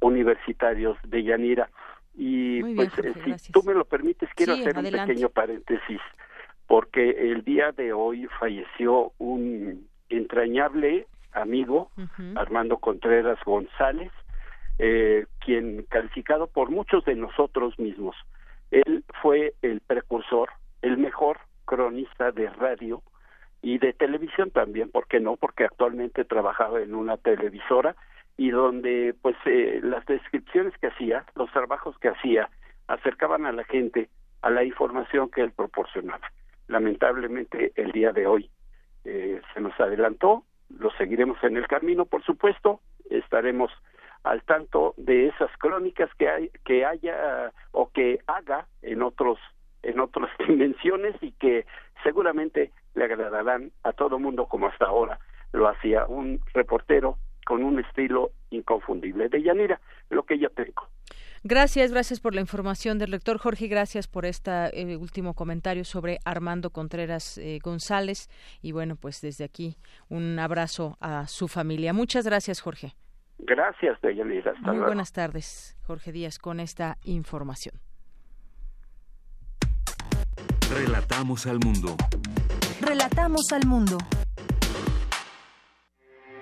universitarios de Yanira. Y pues, eh, si tú me lo permites, quiero hacer un pequeño paréntesis, porque el día de hoy falleció un entrañable amigo, Armando Contreras González, eh, quien calificado por muchos de nosotros mismos, él fue el precursor, el mejor cronista de radio y de televisión también, ¿por qué no? Porque actualmente trabajaba en una televisora y donde pues eh, las descripciones que hacía, los trabajos que hacía, acercaban a la gente a la información que él proporcionaba. Lamentablemente el día de hoy eh, se nos adelantó, lo seguiremos en el camino, por supuesto, estaremos al tanto de esas crónicas que hay, que haya o que haga en otros en otras dimensiones y que seguramente le agradarán a todo mundo como hasta ahora lo hacía un reportero con un estilo inconfundible. De Yanira, lo que yo tengo. Gracias, gracias por la información del lector Jorge, gracias por este último comentario sobre Armando Contreras eh, González y bueno, pues desde aquí un abrazo a su familia. Muchas gracias, Jorge. Gracias, Deyanira. Muy buenas tardes, Jorge Díaz, con esta información. Relatamos al mundo. Relatamos al mundo.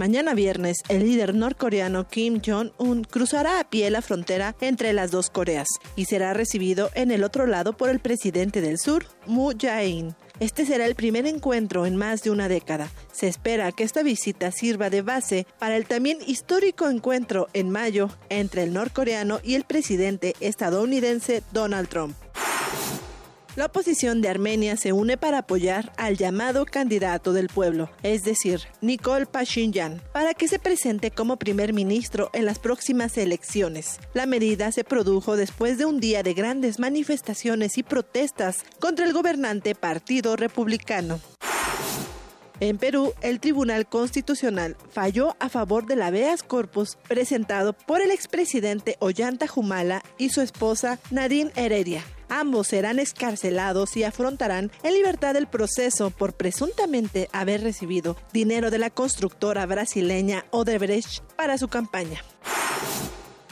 Mañana viernes, el líder norcoreano Kim Jong-un cruzará a pie la frontera entre las dos Coreas y será recibido en el otro lado por el presidente del sur, Moon Jae-in. Este será el primer encuentro en más de una década. Se espera que esta visita sirva de base para el también histórico encuentro en mayo entre el norcoreano y el presidente estadounidense Donald Trump. La oposición de Armenia se une para apoyar al llamado candidato del pueblo, es decir, Nikol Pashinyan, para que se presente como primer ministro en las próximas elecciones. La medida se produjo después de un día de grandes manifestaciones y protestas contra el gobernante Partido Republicano. En Perú, el Tribunal Constitucional falló a favor del habeas corpus presentado por el expresidente Ollanta Humala y su esposa Nadine Heredia Ambos serán escarcelados y afrontarán en libertad el proceso por presuntamente haber recibido dinero de la constructora brasileña Odebrecht para su campaña.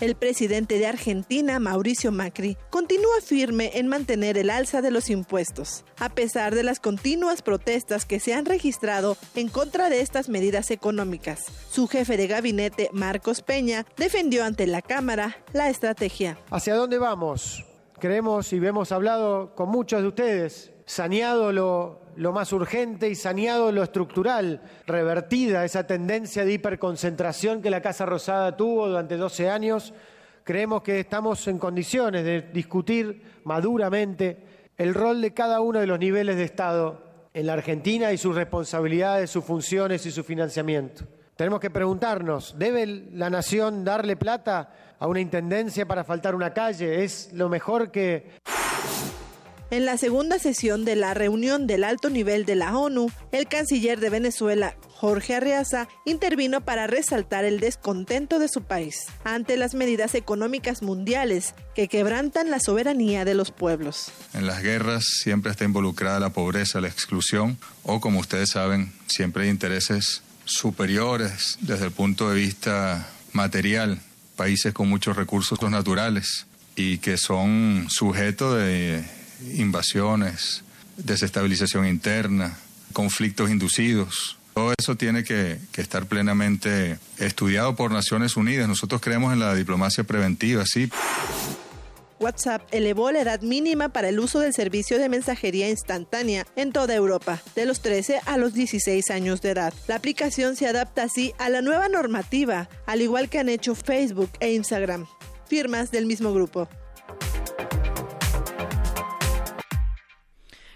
El presidente de Argentina, Mauricio Macri, continúa firme en mantener el alza de los impuestos, a pesar de las continuas protestas que se han registrado en contra de estas medidas económicas. Su jefe de gabinete, Marcos Peña, defendió ante la Cámara la estrategia. ¿Hacia dónde vamos? Creemos y hemos hablado con muchos de ustedes, saneado lo, lo más urgente y saneado lo estructural, revertida esa tendencia de hiperconcentración que la Casa Rosada tuvo durante 12 años, creemos que estamos en condiciones de discutir maduramente el rol de cada uno de los niveles de Estado en la Argentina y sus responsabilidades, sus funciones y su financiamiento. Tenemos que preguntarnos, ¿debe la nación darle plata a una intendencia para faltar una calle. Es lo mejor que... En la segunda sesión de la reunión del alto nivel de la ONU, el canciller de Venezuela, Jorge Arreaza, intervino para resaltar el descontento de su país ante las medidas económicas mundiales que quebrantan la soberanía de los pueblos. En las guerras siempre está involucrada la pobreza, la exclusión o, como ustedes saben, siempre hay intereses superiores desde el punto de vista material países con muchos recursos naturales y que son sujetos de invasiones, desestabilización interna, conflictos inducidos. Todo eso tiene que, estar plenamente estudiado por Naciones Unidas. Nosotros creemos en la diplomacia preventiva, sí. WhatsApp elevó la edad mínima para el uso del servicio de mensajería instantánea en toda Europa, de los 13 a los 16 años de edad. La aplicación se adapta así a la nueva normativa, al igual que han hecho Facebook e Instagram, firmas del mismo grupo.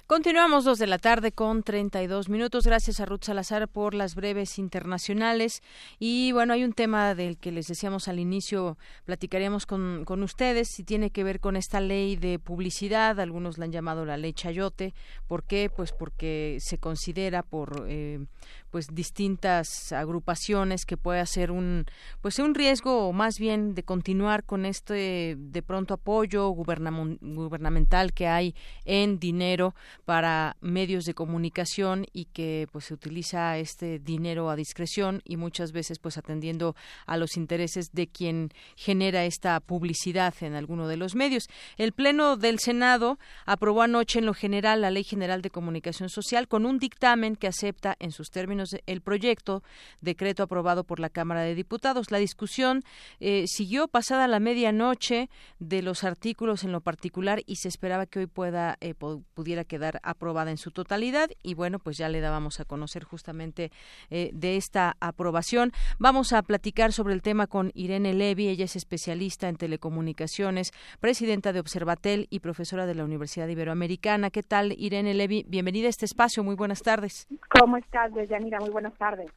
Continuamos dos de la tarde con 32 minutos. Gracias a Ruth Salazar por las breves internacionales. Y bueno, hay un tema del que les decíamos al inicio, platicaríamos con, con ustedes, y tiene que ver con esta ley de publicidad. Algunos la han llamado la ley Chayote. ¿Por qué? Pues porque se considera por, eh, pues distintas agrupaciones que puede ser un pues un riesgo más bien de continuar con este de pronto apoyo gubernamental que hay en dinero para medios de comunicación y que pues se utiliza este dinero a discreción y muchas veces pues atendiendo a los intereses de quien genera esta publicidad en alguno de los medios. El Pleno del Senado aprobó anoche en lo general la Ley General de Comunicación Social con un dictamen que acepta en sus términos el proyecto decreto aprobado por la Cámara de Diputados. La discusión eh, siguió pasada la medianoche de los artículos en lo particular y se esperaba que hoy pueda eh, pudiera quedar aprobada en su totalidad y bueno pues ya le dábamos a conocer justamente eh, de esta aprobación. Vamos a platicar sobre el tema con Irene Levy, ella es especialista en telecomunicaciones, presidenta de Observatel y profesora de la Universidad Iberoamericana. ¿Qué tal Irene Levy? Bienvenida a este espacio, muy buenas tardes. ¿Cómo estás, Deyanira? Muy buenas tardes.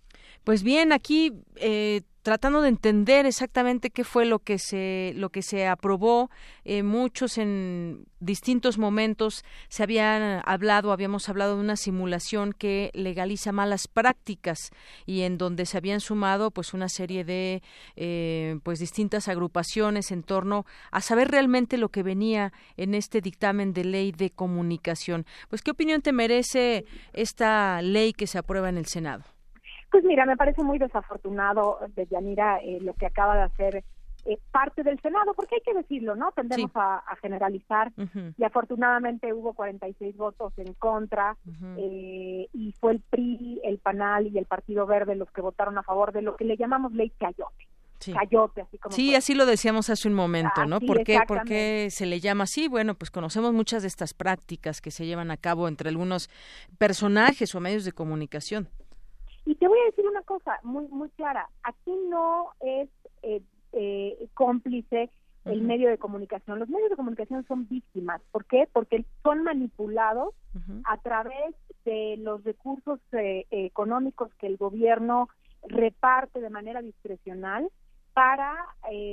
Pues bien, aquí eh, tratando de entender exactamente qué fue lo que se lo que se aprobó. Eh, muchos en distintos momentos se habían hablado habíamos hablado de una simulación que legaliza malas prácticas y en donde se habían sumado pues una serie de eh, pues distintas agrupaciones en torno a saber realmente lo que venía en este dictamen de ley de comunicación. Pues qué opinión te merece esta ley que se aprueba en el Senado pues mira, me parece muy desafortunado de Yanira eh, lo que acaba de hacer eh, parte del Senado, porque hay que decirlo, ¿no? Tendemos a, generalizar y afortunadamente hubo 46 votos en contra eh, y fue el PRI, el PANAL y el Partido Verde los que votaron a favor de lo que le llamamos ley Cayote. Sí. así como sí, así lo decíamos hace un momento, ¿no? ¿Por qué, ¿Por qué se le llama así? Bueno, pues conocemos muchas de estas prácticas que se llevan a cabo entre algunos personajes o medios de comunicación. Y te voy a decir una cosa muy muy clara, aquí no es eh, eh, cómplice el medio de comunicación. Los medios de comunicación son víctimas. ¿Por qué? Porque son manipulados a través de los recursos eh, económicos que el gobierno reparte de manera discrecional para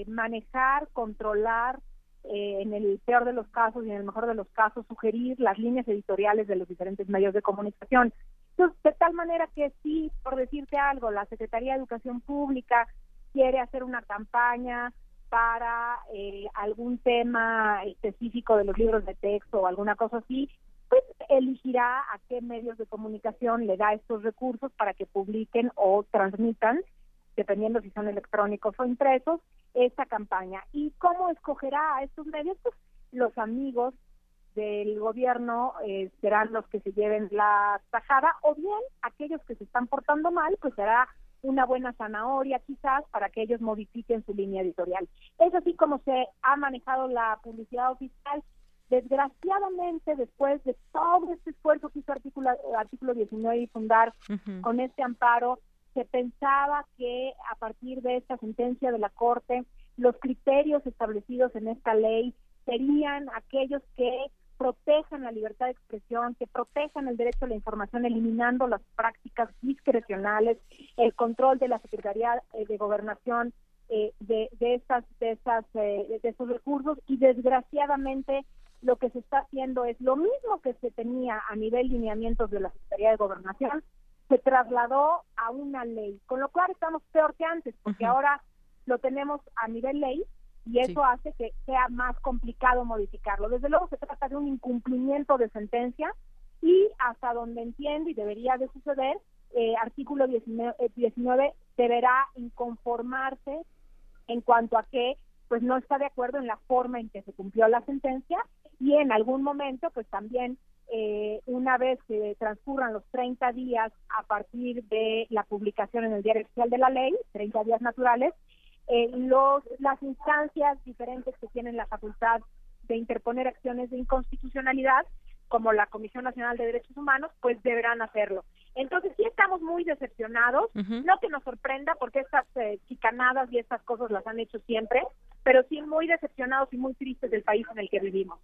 manejar, controlar, en el peor de los casos y en el mejor de los casos, sugerir las líneas editoriales de los diferentes medios de comunicación de tal manera que sí, por decirte algo, la Secretaría de Educación Pública quiere hacer una campaña para eh, algún tema específico de los libros de texto o alguna cosa así, pues elegirá a qué medios de comunicación le da estos recursos para que publiquen o transmitan, dependiendo si son electrónicos o impresos, esta campaña. ¿Y cómo escogerá a estos medios? Pues los amigos del gobierno eh, serán los que se lleven la tajada o bien aquellos que se están portando mal pues será una buena zanahoria quizás para que ellos modifiquen su línea editorial. Es así como se ha manejado la publicidad oficial. Desgraciadamente, después de todo este esfuerzo que hizo artículo, artículo 19 y fundar con este amparo, se pensaba que a partir de esta sentencia de la Corte, los criterios establecidos en esta ley serían aquellos que protejan la libertad de expresión, que protejan el derecho a la información, eliminando las prácticas discrecionales, el control de la Secretaría eh, de Gobernación eh, de, de estas, de esas, eh, de esos recursos. Y desgraciadamente lo que se está haciendo es lo mismo que se tenía a nivel lineamientos de la Secretaría de Gobernación, se trasladó a una ley, con lo cual estamos peor que antes, porque ahora lo tenemos a nivel ley y eso hace que sea más complicado modificarlo. Desde luego se trata de un incumplimiento de sentencia y hasta donde entiendo y debería de suceder, eh, artículo 19, 19 eh, deberá inconformarse en cuanto a que pues no está de acuerdo en la forma en que se cumplió la sentencia y en algún momento pues también eh, una vez que transcurran los 30 días a partir de la publicación en el diario oficial de la ley, 30 días naturales, eh, los, las instancias diferentes que tienen la facultad de interponer acciones de inconstitucionalidad, como la Comisión Nacional de Derechos Humanos, pues deberán hacerlo. Entonces sí estamos muy decepcionados, no que nos sorprenda porque estas eh, chicanadas y estas cosas las han hecho siempre, pero sí muy decepcionados y muy tristes del país en el que vivimos.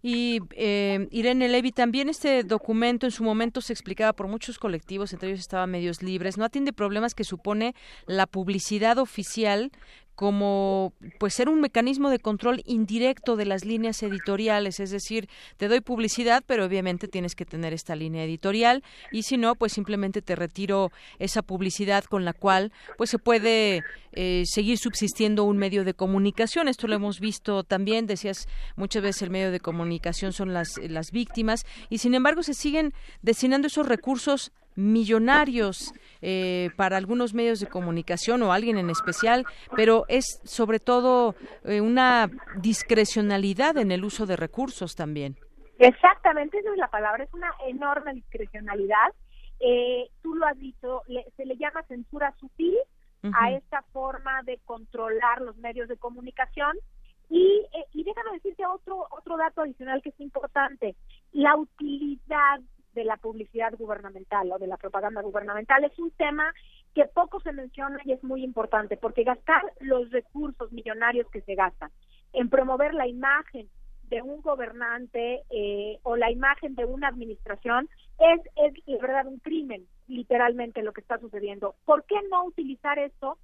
Y eh, Irene Levy, también este documento en su momento se explicaba por muchos colectivos, entre ellos estaba Medios Libres, no atiende problemas que supone la publicidad oficial como pues ser un mecanismo de control indirecto de las líneas editoriales, es decir, te doy publicidad, pero obviamente tienes que tener esta línea editorial y si no, pues simplemente te retiro esa publicidad con la cual pues se puede eh, seguir subsistiendo un medio de comunicación. Esto lo hemos visto también, decías muchas veces el medio de comunicación son las, las víctimas y sin embargo se siguen destinando esos recursos millonarios eh, para algunos medios de comunicación o alguien en especial, pero es sobre todo eh, una discrecionalidad en el uso de recursos también. Exactamente, esa es la palabra, es una enorme discrecionalidad. Eh, tú lo has dicho, se le llama censura sutil a esta forma de controlar los medios de comunicación. Y, y déjame decirte otro, otro dato adicional que es importante, la utilidad de la publicidad gubernamental o de la propaganda gubernamental es un tema que poco se menciona y es muy importante porque gastar los recursos millonarios que se gastan en promover la imagen de un gobernante eh, o la imagen de una administración es, es de verdad un crimen, literalmente lo que está sucediendo. ¿Por qué no utilizar esto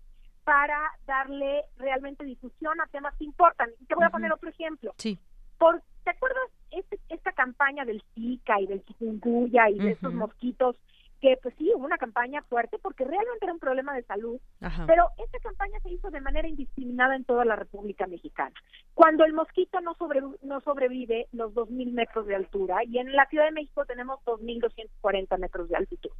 para darle realmente difusión a temas que importan? Te voy a poner otro ejemplo. Sí. Por, ¿Te acuerdas este, esta campaña del Zika y del chikungunya y de estos mosquitos? que pues sí, hubo una campaña fuerte porque realmente era un problema de salud, pero esta campaña se hizo de manera indiscriminada en toda la República Mexicana. Cuando el mosquito no, sobre, no sobrevive los 2.000 metros de altura y en la Ciudad de México tenemos 2.240 metros de altitud.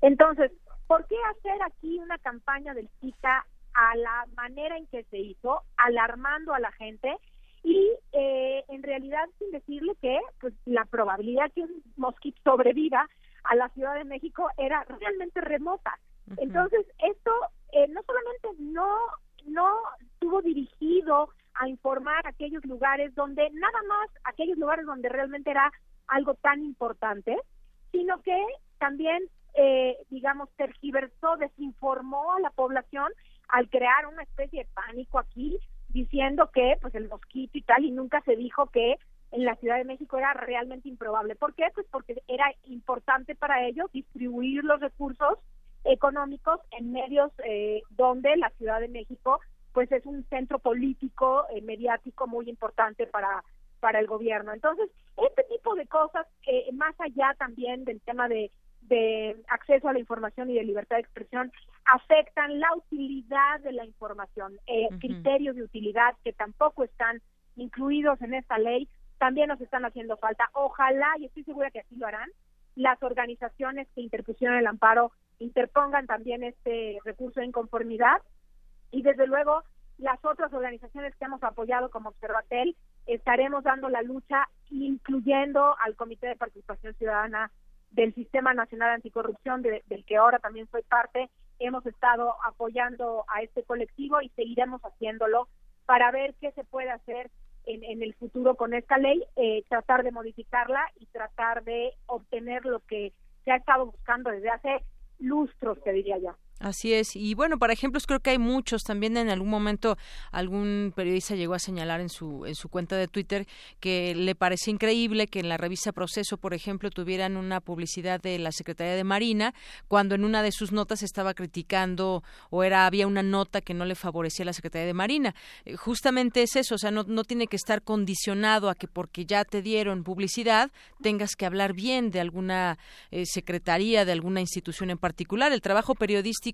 Entonces, ¿por qué hacer aquí una campaña del Zika a la manera en que se hizo, alarmando a la gente y eh, en realidad sin decirle que pues la probabilidad que un mosquito sobreviva a la Ciudad de México era realmente remota. Entonces, esto eh, no solamente no, no estuvo dirigido a informar aquellos lugares donde, nada más aquellos lugares donde realmente era algo tan importante, sino que también, eh, digamos, tergiversó, desinformó a la población al crear una especie de pánico aquí, diciendo que pues el mosquito y tal, y nunca se dijo que en la Ciudad de México era realmente improbable. ¿Por qué? Pues porque era importante para ellos distribuir los recursos económicos en medios eh, donde la Ciudad de México pues es un centro político, eh, mediático muy importante para para el gobierno. Entonces, este tipo de cosas, eh, más allá también del tema de, de acceso a la información y de libertad de expresión, afectan la utilidad de la información, criterios de utilidad que tampoco están incluidos en esta ley, también nos están haciendo falta. Ojalá, y estoy segura que así lo harán, las organizaciones que interpusieron el amparo interpongan también este recurso de inconformidad y desde luego las otras organizaciones que hemos apoyado como Observatel estaremos dando la lucha incluyendo al Comité de Participación Ciudadana del Sistema Nacional Anticorrupción del que ahora también soy parte hemos estado apoyando a este colectivo y seguiremos haciéndolo para ver qué se puede hacer en, el futuro con esta ley, eh, tratar de modificarla y tratar de obtener lo que se ha estado buscando desde hace lustros, te diría ya. Así es. Y bueno, para ejemplos creo que hay muchos. También en algún momento algún periodista llegó a señalar en su, en su cuenta de Twitter que le parecía increíble que en la revista Proceso, por ejemplo, tuvieran una publicidad de la Secretaría de Marina cuando en una de sus notas estaba criticando o era había una nota que no le favorecía a la Secretaría de Marina. Eh, justamente es eso, o sea, no, no tiene que estar condicionado a que porque ya te dieron publicidad tengas que hablar bien de alguna eh, secretaría, de alguna institución en particular. El trabajo periodístico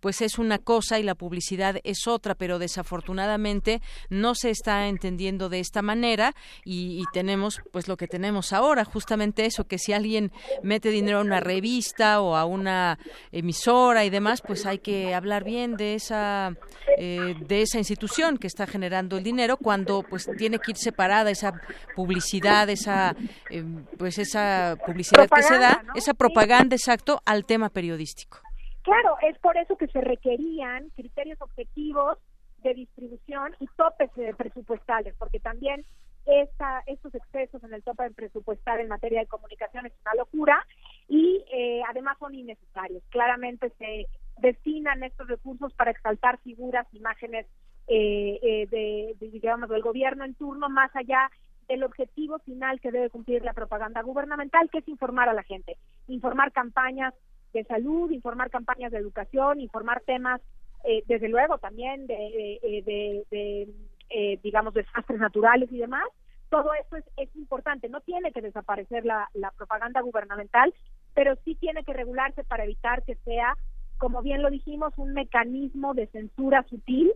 pues es una cosa y la publicidad es otra, pero desafortunadamente no se está entendiendo de esta manera y, tenemos pues lo que tenemos ahora, justamente eso, que si alguien mete dinero a una revista o a una emisora y demás, pues hay que hablar bien de esa eh, de esa institución que está generando el dinero cuando pues tiene que ir separada esa publicidad, esa eh, pues esa publicidad que se da, esa propaganda exacto al tema periodístico. Claro, es por eso que se requerían criterios objetivos de distribución y topes presupuestales, porque también esta, estos excesos en el tope presupuestal en materia de comunicación es una locura y eh, además son innecesarios. Claramente se destinan estos recursos para exaltar figuras, imágenes eh, eh, de, digamos, del gobierno en turno, más allá del objetivo final que debe cumplir la propaganda gubernamental, que es informar a la gente, informar campañas de salud, informar campañas de educación, informar temas eh, desde luego también de, de, eh, digamos, desastres naturales y demás. Todo esto es, es importante. No tiene que desaparecer la, la propaganda gubernamental, pero sí tiene que regularse para evitar que sea como bien lo dijimos, un mecanismo de censura sutil,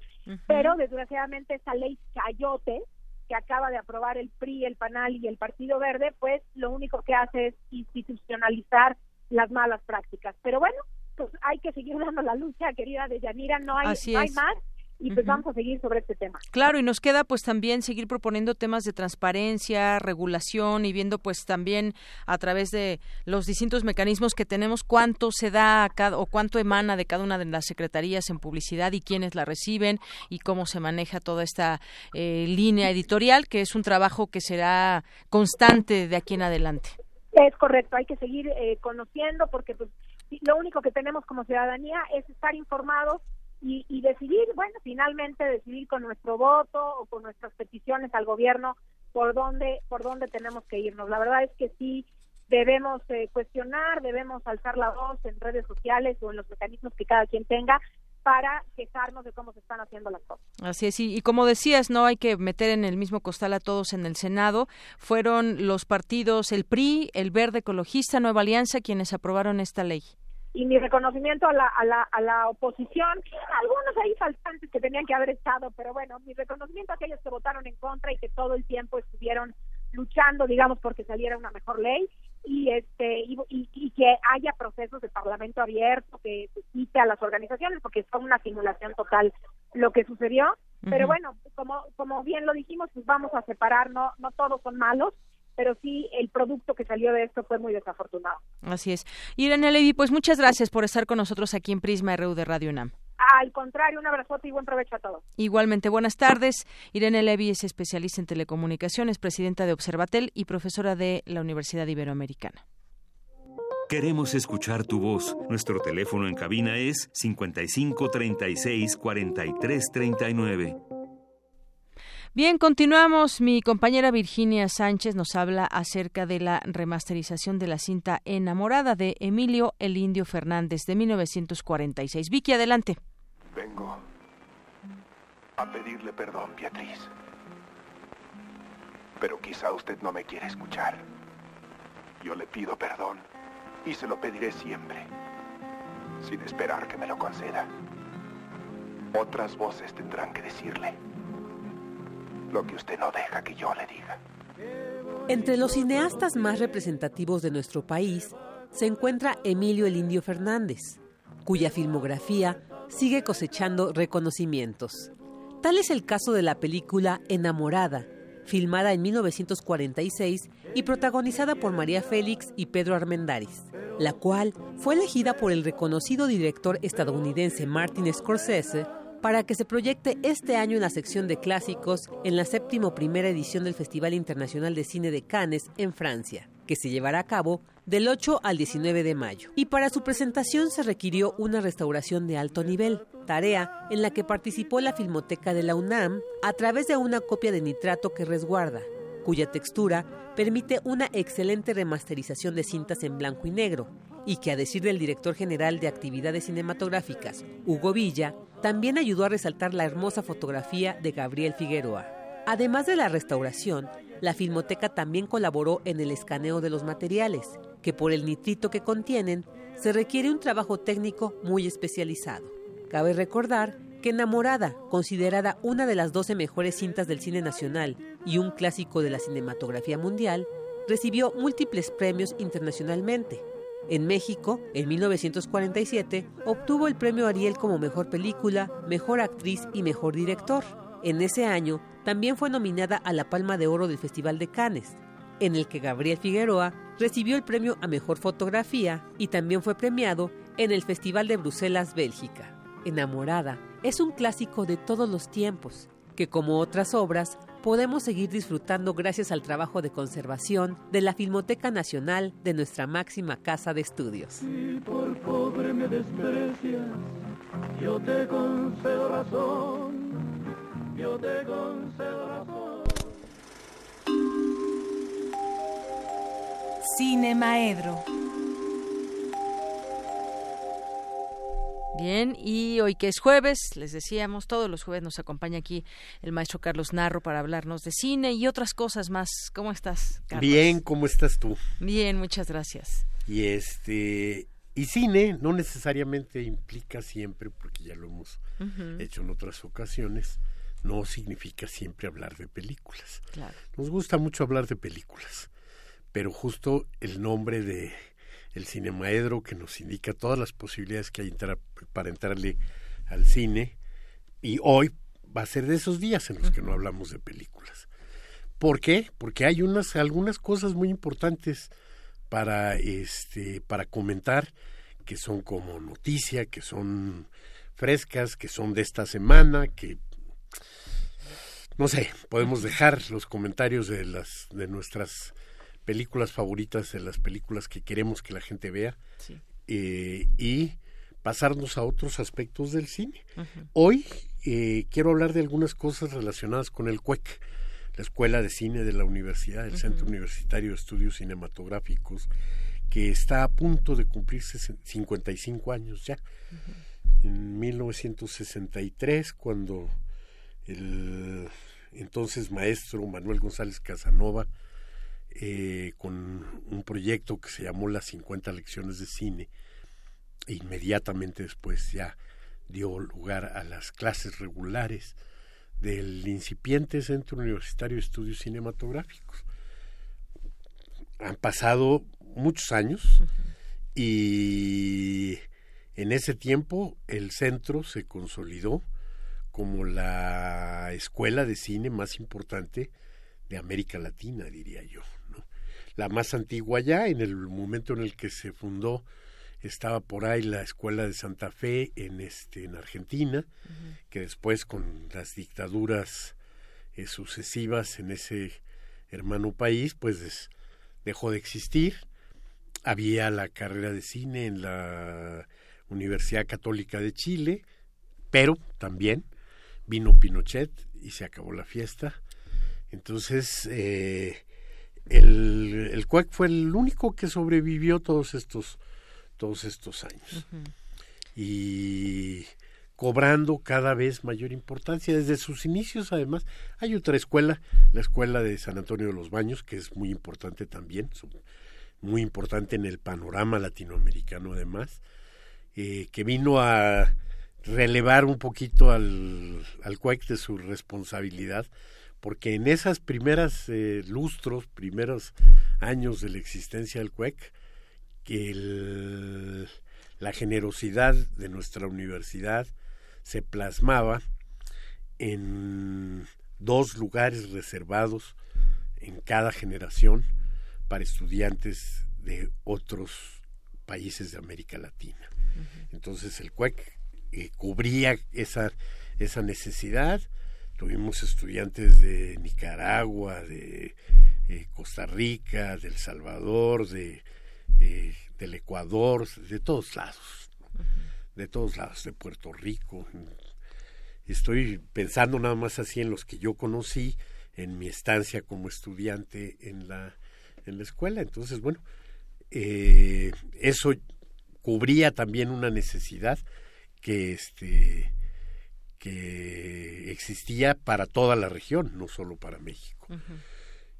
pero desgraciadamente esa ley Chayote, que acaba de aprobar el PRI, el PANAL y el Partido Verde, pues lo único que hace es institucionalizar las malas prácticas. Pero bueno, pues hay que seguir dando la lucha, querida de Yanira, no hay, no hay más y pues vamos a seguir sobre este tema. Claro, y nos queda pues también seguir proponiendo temas de transparencia, regulación y viendo pues también a través de los distintos mecanismos que tenemos cuánto se da cada, o cuánto emana de cada una de las secretarías en publicidad y quiénes la reciben y cómo se maneja toda esta eh, línea editorial, que es un trabajo que será constante de aquí en adelante. Es correcto, hay que seguir eh, conociendo porque pues, lo único que tenemos como ciudadanía es estar informados y, decidir, bueno, finalmente decidir con nuestro voto o con nuestras peticiones al gobierno por dónde, por dónde tenemos que irnos. La verdad es que sí debemos eh, cuestionar, debemos alzar la voz en redes sociales o en los mecanismos que cada quien tenga para quejarnos de cómo se están haciendo las cosas. Así es, y, y, como decías, no hay que meter en el mismo costal a todos en el Senado. Fueron los partidos, el PRI, el Verde Ecologista, Nueva Alianza, quienes aprobaron esta ley y mi reconocimiento a la, a la, a la oposición, algunos ahí faltantes que tenían que haber estado, pero bueno, mi reconocimiento a aquellos que votaron en contra y que todo el tiempo estuvieron luchando, digamos, porque saliera una mejor ley y este y, y, que haya procesos de parlamento abierto que se quite a las organizaciones porque fue una simulación total lo que sucedió pero bueno como como bien lo dijimos pues vamos a separar no no todos son malos pero sí el producto que salió de esto fue muy desafortunado. Así es. Irene Levy, pues muchas gracias por estar con nosotros aquí en Prisma RU de Radio UNAM. Al contrario, un abrazote y buen provecho a todos. Igualmente, buenas tardes. Irene Levy es especialista en telecomunicaciones, presidenta de Observatel y profesora de la Universidad Iberoamericana. Queremos escuchar tu voz. Nuestro teléfono en cabina es 55 36 43 39. Bien, continuamos. Mi compañera Virginia Sánchez nos habla acerca de la remasterización de la cinta Enamorada de Emilio el Indio Fernández de 1946. Vicky, adelante. Vengo a pedirle perdón, Beatriz. Pero quizá usted no me quiere escuchar. Yo le pido perdón y se lo pediré siempre, sin esperar que me lo conceda. Otras voces tendrán que decirle lo que usted no deja que yo le diga. Entre los cineastas más representativos de nuestro país se encuentra Emilio el Indio Fernández, cuya filmografía sigue cosechando reconocimientos. Tal es el caso de la película Enamorada, filmada en 1946 y protagonizada por María Félix y Pedro Armendáriz, la cual fue elegida por el reconocido director estadounidense Martin Scorsese para que se proyecte este año en la sección de clásicos en la séptimo primera edición del Festival Internacional de Cine de Cannes en Francia, que se llevará a cabo del 8 al 19 de mayo. Y para su presentación se requirió una restauración de alto nivel, tarea en la que participó la Filmoteca de la UNAM a través de una copia de nitrato que resguarda, cuya textura permite una excelente remasterización de cintas en blanco y negro, y que a decir del director general de actividades cinematográficas, Hugo Villa, también ayudó a resaltar la hermosa fotografía de Gabriel Figueroa. Además de la restauración, la Filmoteca también colaboró en el escaneo de los materiales, que por el nitrito que contienen, se requiere un trabajo técnico muy especializado. Cabe recordar que Enamorada, considerada una de las 12 mejores cintas del cine nacional y un clásico de la cinematografía mundial, recibió múltiples premios internacionalmente, en México, en 1947, obtuvo el premio Ariel como Mejor Película, Mejor Actriz y Mejor Director. En ese año, también fue nominada a la Palma de Oro del Festival de Cannes, en el que Gabriel Figueroa recibió el premio a Mejor Fotografía y también fue premiado en el Festival de Bruselas, Bélgica. Enamorada es un clásico de todos los tiempos, que como otras obras podemos seguir disfrutando gracias al trabajo de conservación de la Filmoteca Nacional de nuestra máxima casa de estudios. por pobre me desprecias, yo te concedo razón, yo te concedo razón. Cine Maedro. Bien, y hoy que es jueves, les decíamos, todos los jueves nos acompaña aquí el maestro Carlos Narro para hablarnos de cine y otras cosas más. ¿Cómo estás, Carlos? Bien, ¿cómo estás tú? Bien, muchas gracias. Y este y cine no necesariamente implica siempre, porque ya lo hemos hecho en otras ocasiones, no significa siempre hablar de películas. Nos gusta mucho hablar de películas, pero justo el nombre de el cinemaedro que nos indica todas las posibilidades que hay para entrarle al cine y hoy va a ser de esos días en los que no hablamos de películas. ¿Por qué? Porque hay unas algunas cosas muy importantes para este para comentar que son como noticia, que son frescas, que son de esta semana, que no sé, podemos dejar los comentarios de las de nuestras películas favoritas, de las películas que queremos que la gente vea eh, y pasarnos a otros aspectos del cine. Hoy eh, quiero hablar de algunas cosas relacionadas con el CUEC, la Escuela de Cine de la Universidad, el Centro Universitario de Estudios Cinematográficos, que está a punto de cumplirse 55 años ya. En 1963, cuando el entonces maestro Manuel González Casanova eh, con un proyecto que se llamó las 50 lecciones de cine. E inmediatamente después ya dio lugar a las clases regulares del incipiente Centro Universitario de Estudios Cinematográficos. Han pasado muchos años y en ese tiempo el centro se consolidó como la escuela de cine más importante de América Latina, diría yo la más antigua ya, en el momento en el que se fundó estaba por ahí la escuela de Santa Fe en este en Argentina, que después con las dictaduras eh, sucesivas en ese hermano país, pues dejó de existir. Había la carrera de cine en la Universidad Católica de Chile, pero también vino Pinochet y se acabó la fiesta. Entonces, eh, el, el CUEC fue el único que sobrevivió todos estos, todos estos años. Y cobrando cada vez mayor importancia. Desde sus inicios, además, hay otra escuela, la escuela de San Antonio de los Baños, que es muy importante también, muy importante en el panorama latinoamericano, además, eh, que vino a relevar un poquito al, al CUEC de su responsabilidad porque en esas primeras eh, lustros, primeros años de la existencia del CUEC, que la generosidad de nuestra universidad se plasmaba en dos lugares reservados en cada generación para estudiantes de otros países de América Latina. Entonces el CUEC eh, cubría esa, esa necesidad, Tuvimos estudiantes de Nicaragua, de eh, Costa Rica, del Salvador, de, eh, del Ecuador, de todos lados, de todos lados, de Puerto Rico. Estoy pensando nada más así en los que yo conocí en mi estancia como estudiante en la, en la escuela. Entonces, bueno, eh, eso cubría también una necesidad que este que existía para toda la región, no solo para México.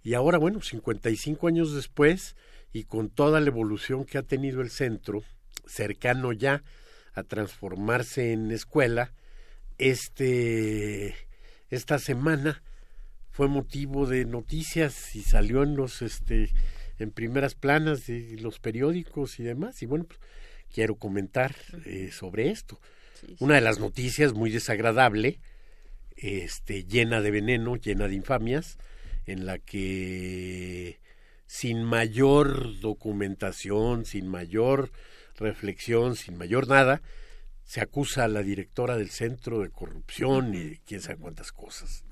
Y ahora, bueno, 55 años después, y con toda la evolución que ha tenido el centro, cercano ya a transformarse en escuela, este, esta semana fue motivo de noticias y salió en los, este, en primeras planas de los periódicos y demás. Y bueno, pues, quiero comentar eh, sobre esto. Una de las noticias muy desagradable, este, llena de veneno, llena de infamias, en la que sin mayor documentación, sin mayor reflexión, sin mayor nada, se acusa a la directora del centro de corrupción y quién sabe cuántas cosas.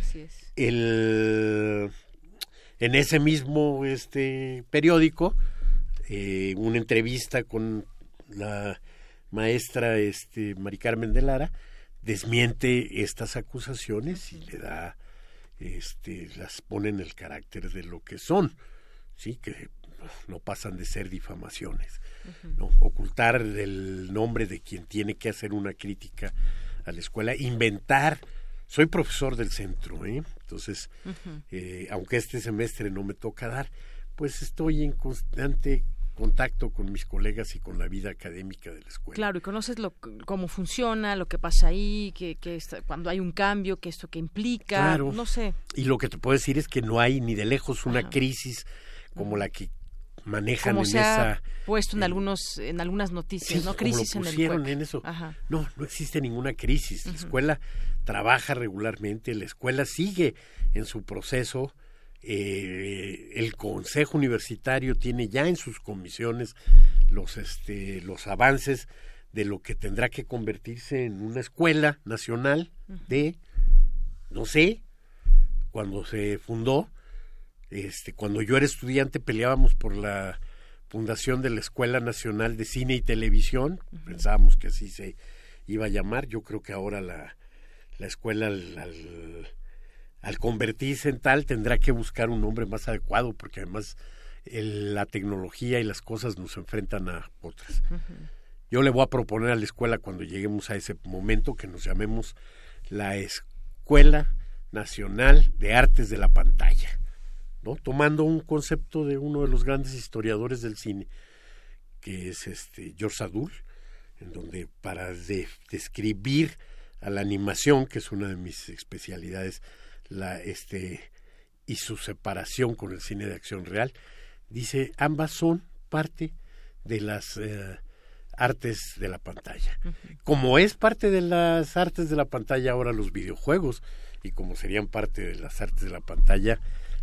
Así es. El, en ese mismo este periódico, eh, una entrevista con la maestra este, Mari Carmen de Lara desmiente estas acusaciones y le da, este, las pone en el carácter de lo que son, sí, que no pasan de ser difamaciones. ¿no? Ocultar el nombre de quien tiene que hacer una crítica a la escuela, inventar. Soy profesor del centro, ¿eh? entonces, eh, aunque este semestre no me toca dar, pues estoy en constante contacto con mis colegas y con la vida académica de la escuela. Claro, y conoces lo, cómo funciona, lo que pasa ahí, que, que cuando hay un cambio, que esto que implica, claro. no sé. Y lo que te puedo decir es que no hay ni de lejos una crisis como la que manejan como en se esa ha puesto en algunos en algunas noticias, ¿no? Crisis como lo en el en eso. No, no existe ninguna crisis. La escuela trabaja regularmente, la escuela sigue en su proceso eh, el Consejo Universitario tiene ya en sus comisiones los, este, los avances de lo que tendrá que convertirse en una escuela nacional de, no sé, cuando se fundó, este, cuando yo era estudiante peleábamos por la fundación de la Escuela Nacional de Cine y Televisión, pensábamos que así se iba a llamar, yo creo que ahora la, la escuela al convertirse en tal tendrá que buscar un nombre más adecuado porque además la tecnología y las cosas nos enfrentan a otras. Yo le voy a proponer a la escuela cuando lleguemos a ese momento que nos llamemos la Escuela Nacional de Artes de la Pantalla, ¿no? Tomando un concepto de uno de los grandes historiadores del cine, que es este George Adul, en donde para describir a la animación, que es una de mis especialidades, la este y su separación con el cine de acción real, dice ambas son parte de las eh, artes de la pantalla. Como es parte de las artes de la pantalla ahora los videojuegos y como serían parte de las artes de la pantalla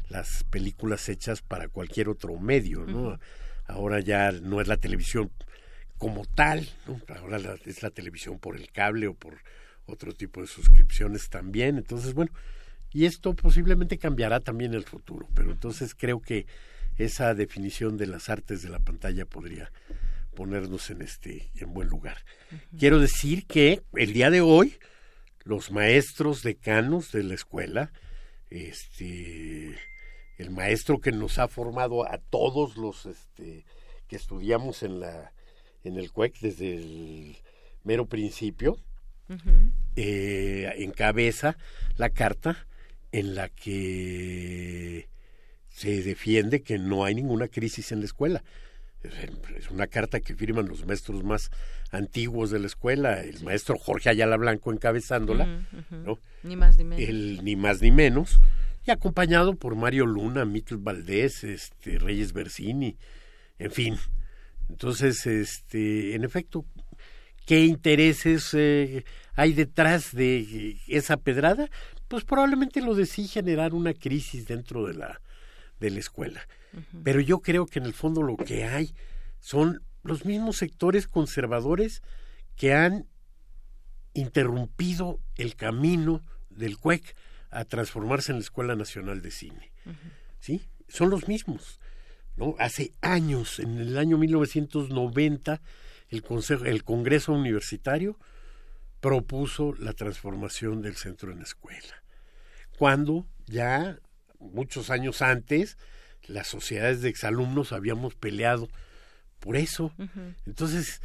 las películas hechas para cualquier otro medio, ¿no? Ahora ya no es la televisión como tal, ¿no? ahora es la televisión por el cable o por otro tipo de suscripciones también. Entonces, bueno, y esto posiblemente cambiará también el futuro, pero entonces creo que esa definición de las artes de la pantalla podría ponernos en este en buen lugar. Quiero decir que el día de hoy los maestros decanos de la escuela, este el maestro que nos ha formado a todos los este, que estudiamos en la en el CUEC desde el mero principio, eh, encabeza la carta en la que se defiende que no hay ninguna crisis en la escuela. Es una carta que firman los maestros más antiguos de la escuela, el maestro Jorge Ayala Blanco encabezándola, ¿no? Ni más ni menos. El, ni más ni menos, y acompañado por Mario Luna, Miquel Valdés, este, Reyes Bersini, en fin. Entonces, este, en efecto, ¿qué intereses eh, hay detrás de esa pedrada? Pues probablemente lo de sí generar una crisis dentro de la, de la escuela. Pero yo creo que en el fondo lo que hay son los mismos sectores conservadores que han interrumpido el camino del CUEC a transformarse en la Escuela Nacional de Cine. ¿Sí? Son los mismos. ¿no? Hace años, en el año 1990, el, Consejo, el Congreso Universitario propuso la transformación del centro en escuela cuando ya muchos años antes las sociedades de exalumnos habíamos peleado por eso. Entonces,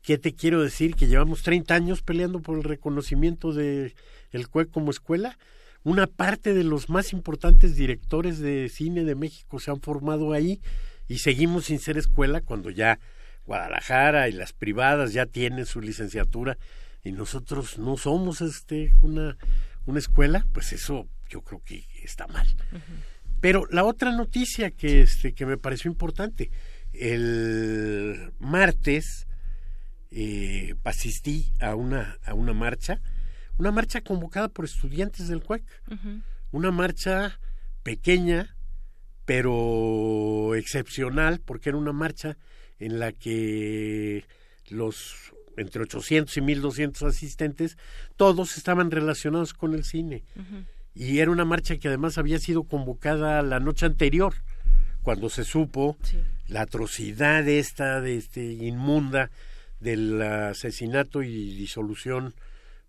¿qué te quiero decir? Que llevamos 30 años peleando por el reconocimiento de el CUEC como escuela. Una parte de los más importantes directores de cine de México se han formado ahí y seguimos sin ser escuela cuando ya Guadalajara y las privadas ya tienen su licenciatura y nosotros no somos este una una escuela, pues eso yo creo que está mal. Pero la otra noticia que, este, que me pareció importante, el martes eh, asistí a una, a una marcha, una marcha convocada por estudiantes del CUEC, una marcha pequeña, pero excepcional, porque era una marcha en la que los entre 800 y 1200 asistentes, todos estaban relacionados con el cine. Y era una marcha que además había sido convocada la noche anterior, cuando se supo la atrocidad esta, de este, inmunda del asesinato y disolución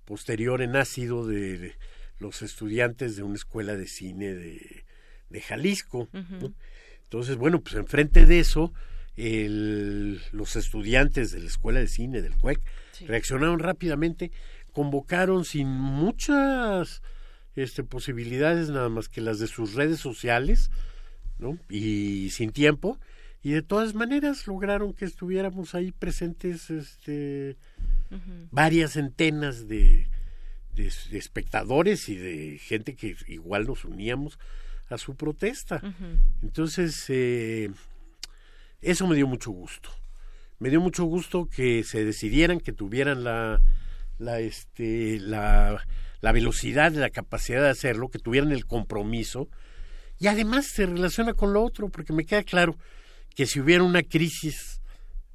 posterior en ácido de, los estudiantes de una escuela de cine de, de Jalisco. Entonces, bueno, pues enfrente de eso, el, los estudiantes de la Escuela de Cine del CUEC reaccionaron rápidamente, convocaron sin muchas este, posibilidades nada más que las de sus redes sociales, ¿no? Y sin tiempo, y de todas maneras lograron que estuviéramos ahí presentes este, varias centenas de, de, espectadores y de gente que igual nos uníamos a su protesta. Entonces, eh, eso me dio mucho gusto. Me dio mucho gusto que se decidieran, que tuvieran la, la, este, la, la velocidad, la capacidad de hacerlo, que tuvieran el compromiso. Y además se relaciona con lo otro, porque me queda claro que si hubiera una crisis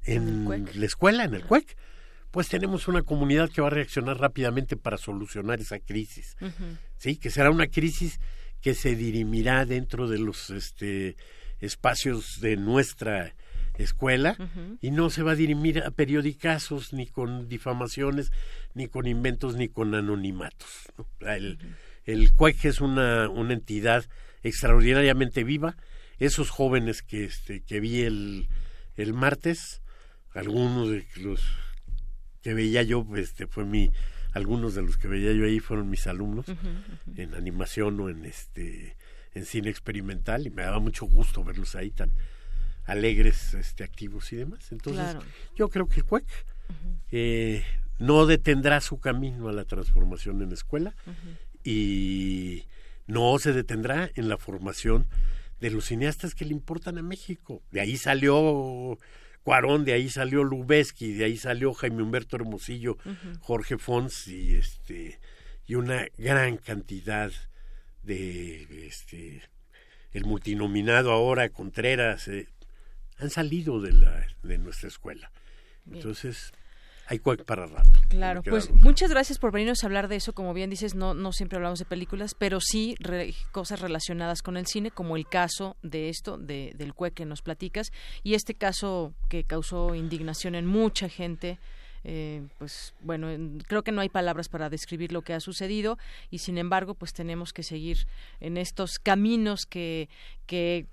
en la escuela, en el CUEC, pues tenemos una comunidad que va a reaccionar rápidamente para solucionar esa crisis. Sí, que será una crisis que se dirimirá dentro de los este, espacios de nuestra escuela y no se va a dirimir a periodicazos ni con difamaciones ni con inventos ni con anonimatos. El, el CUEC es una, una entidad extraordinariamente viva. Esos jóvenes que, este, que vi el, el martes, algunos de los que veía yo, este, fue mi, algunos de los que veía yo ahí fueron mis alumnos en animación o en este en cine experimental y me daba mucho gusto verlos ahí tan alegres, este, activos y demás. Entonces, yo creo que el CUEC eh, no detendrá su camino a la transformación en la escuela y no se detendrá en la formación de los cineastas que le importan a México. De ahí salió Cuarón, de ahí salió Lubeski, de ahí salió Jaime Humberto Hermosillo, Jorge Fons y este y una gran cantidad de este el multinominado ahora Contreras eh, han salido de la de nuestra escuela. Entonces, hay para rato. Claro, pues muchas gracias por venirnos a hablar de eso. Como bien dices, no, no siempre hablamos de películas, pero sí cosas relacionadas con el cine, como el caso de esto, de, del CUE que nos platicas, y este caso que causó indignación en mucha gente. Eh, pues bueno, creo que no hay palabras para describir lo que ha sucedido y sin embargo, pues tenemos que seguir en estos caminos que, que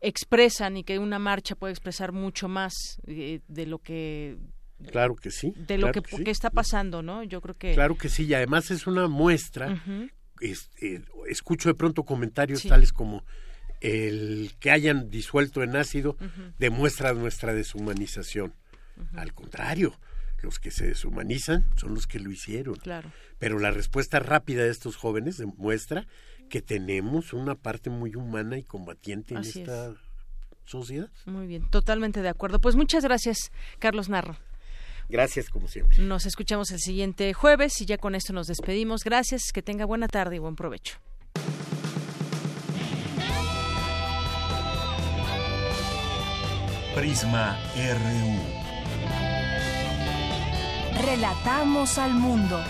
expresan y que una marcha puede expresar mucho más eh, de lo que Claro que sí. De lo que, está pasando, ¿no? Yo creo que... Claro que sí, y además es una muestra. Eh, escucho de pronto comentarios tales como el que hayan disuelto en ácido demuestra nuestra deshumanización. Al contrario, los que se deshumanizan son los que lo hicieron. Claro. Pero la respuesta rápida de estos jóvenes demuestra que tenemos una parte muy humana y combatiente en esta sociedad. Muy bien, totalmente de acuerdo. Pues muchas gracias, Carlos Narro. Gracias, como siempre. Nos escuchamos el siguiente jueves y ya con esto nos despedimos. Gracias, que tenga buena tarde y buen provecho. Prisma RU. Relatamos al mundo.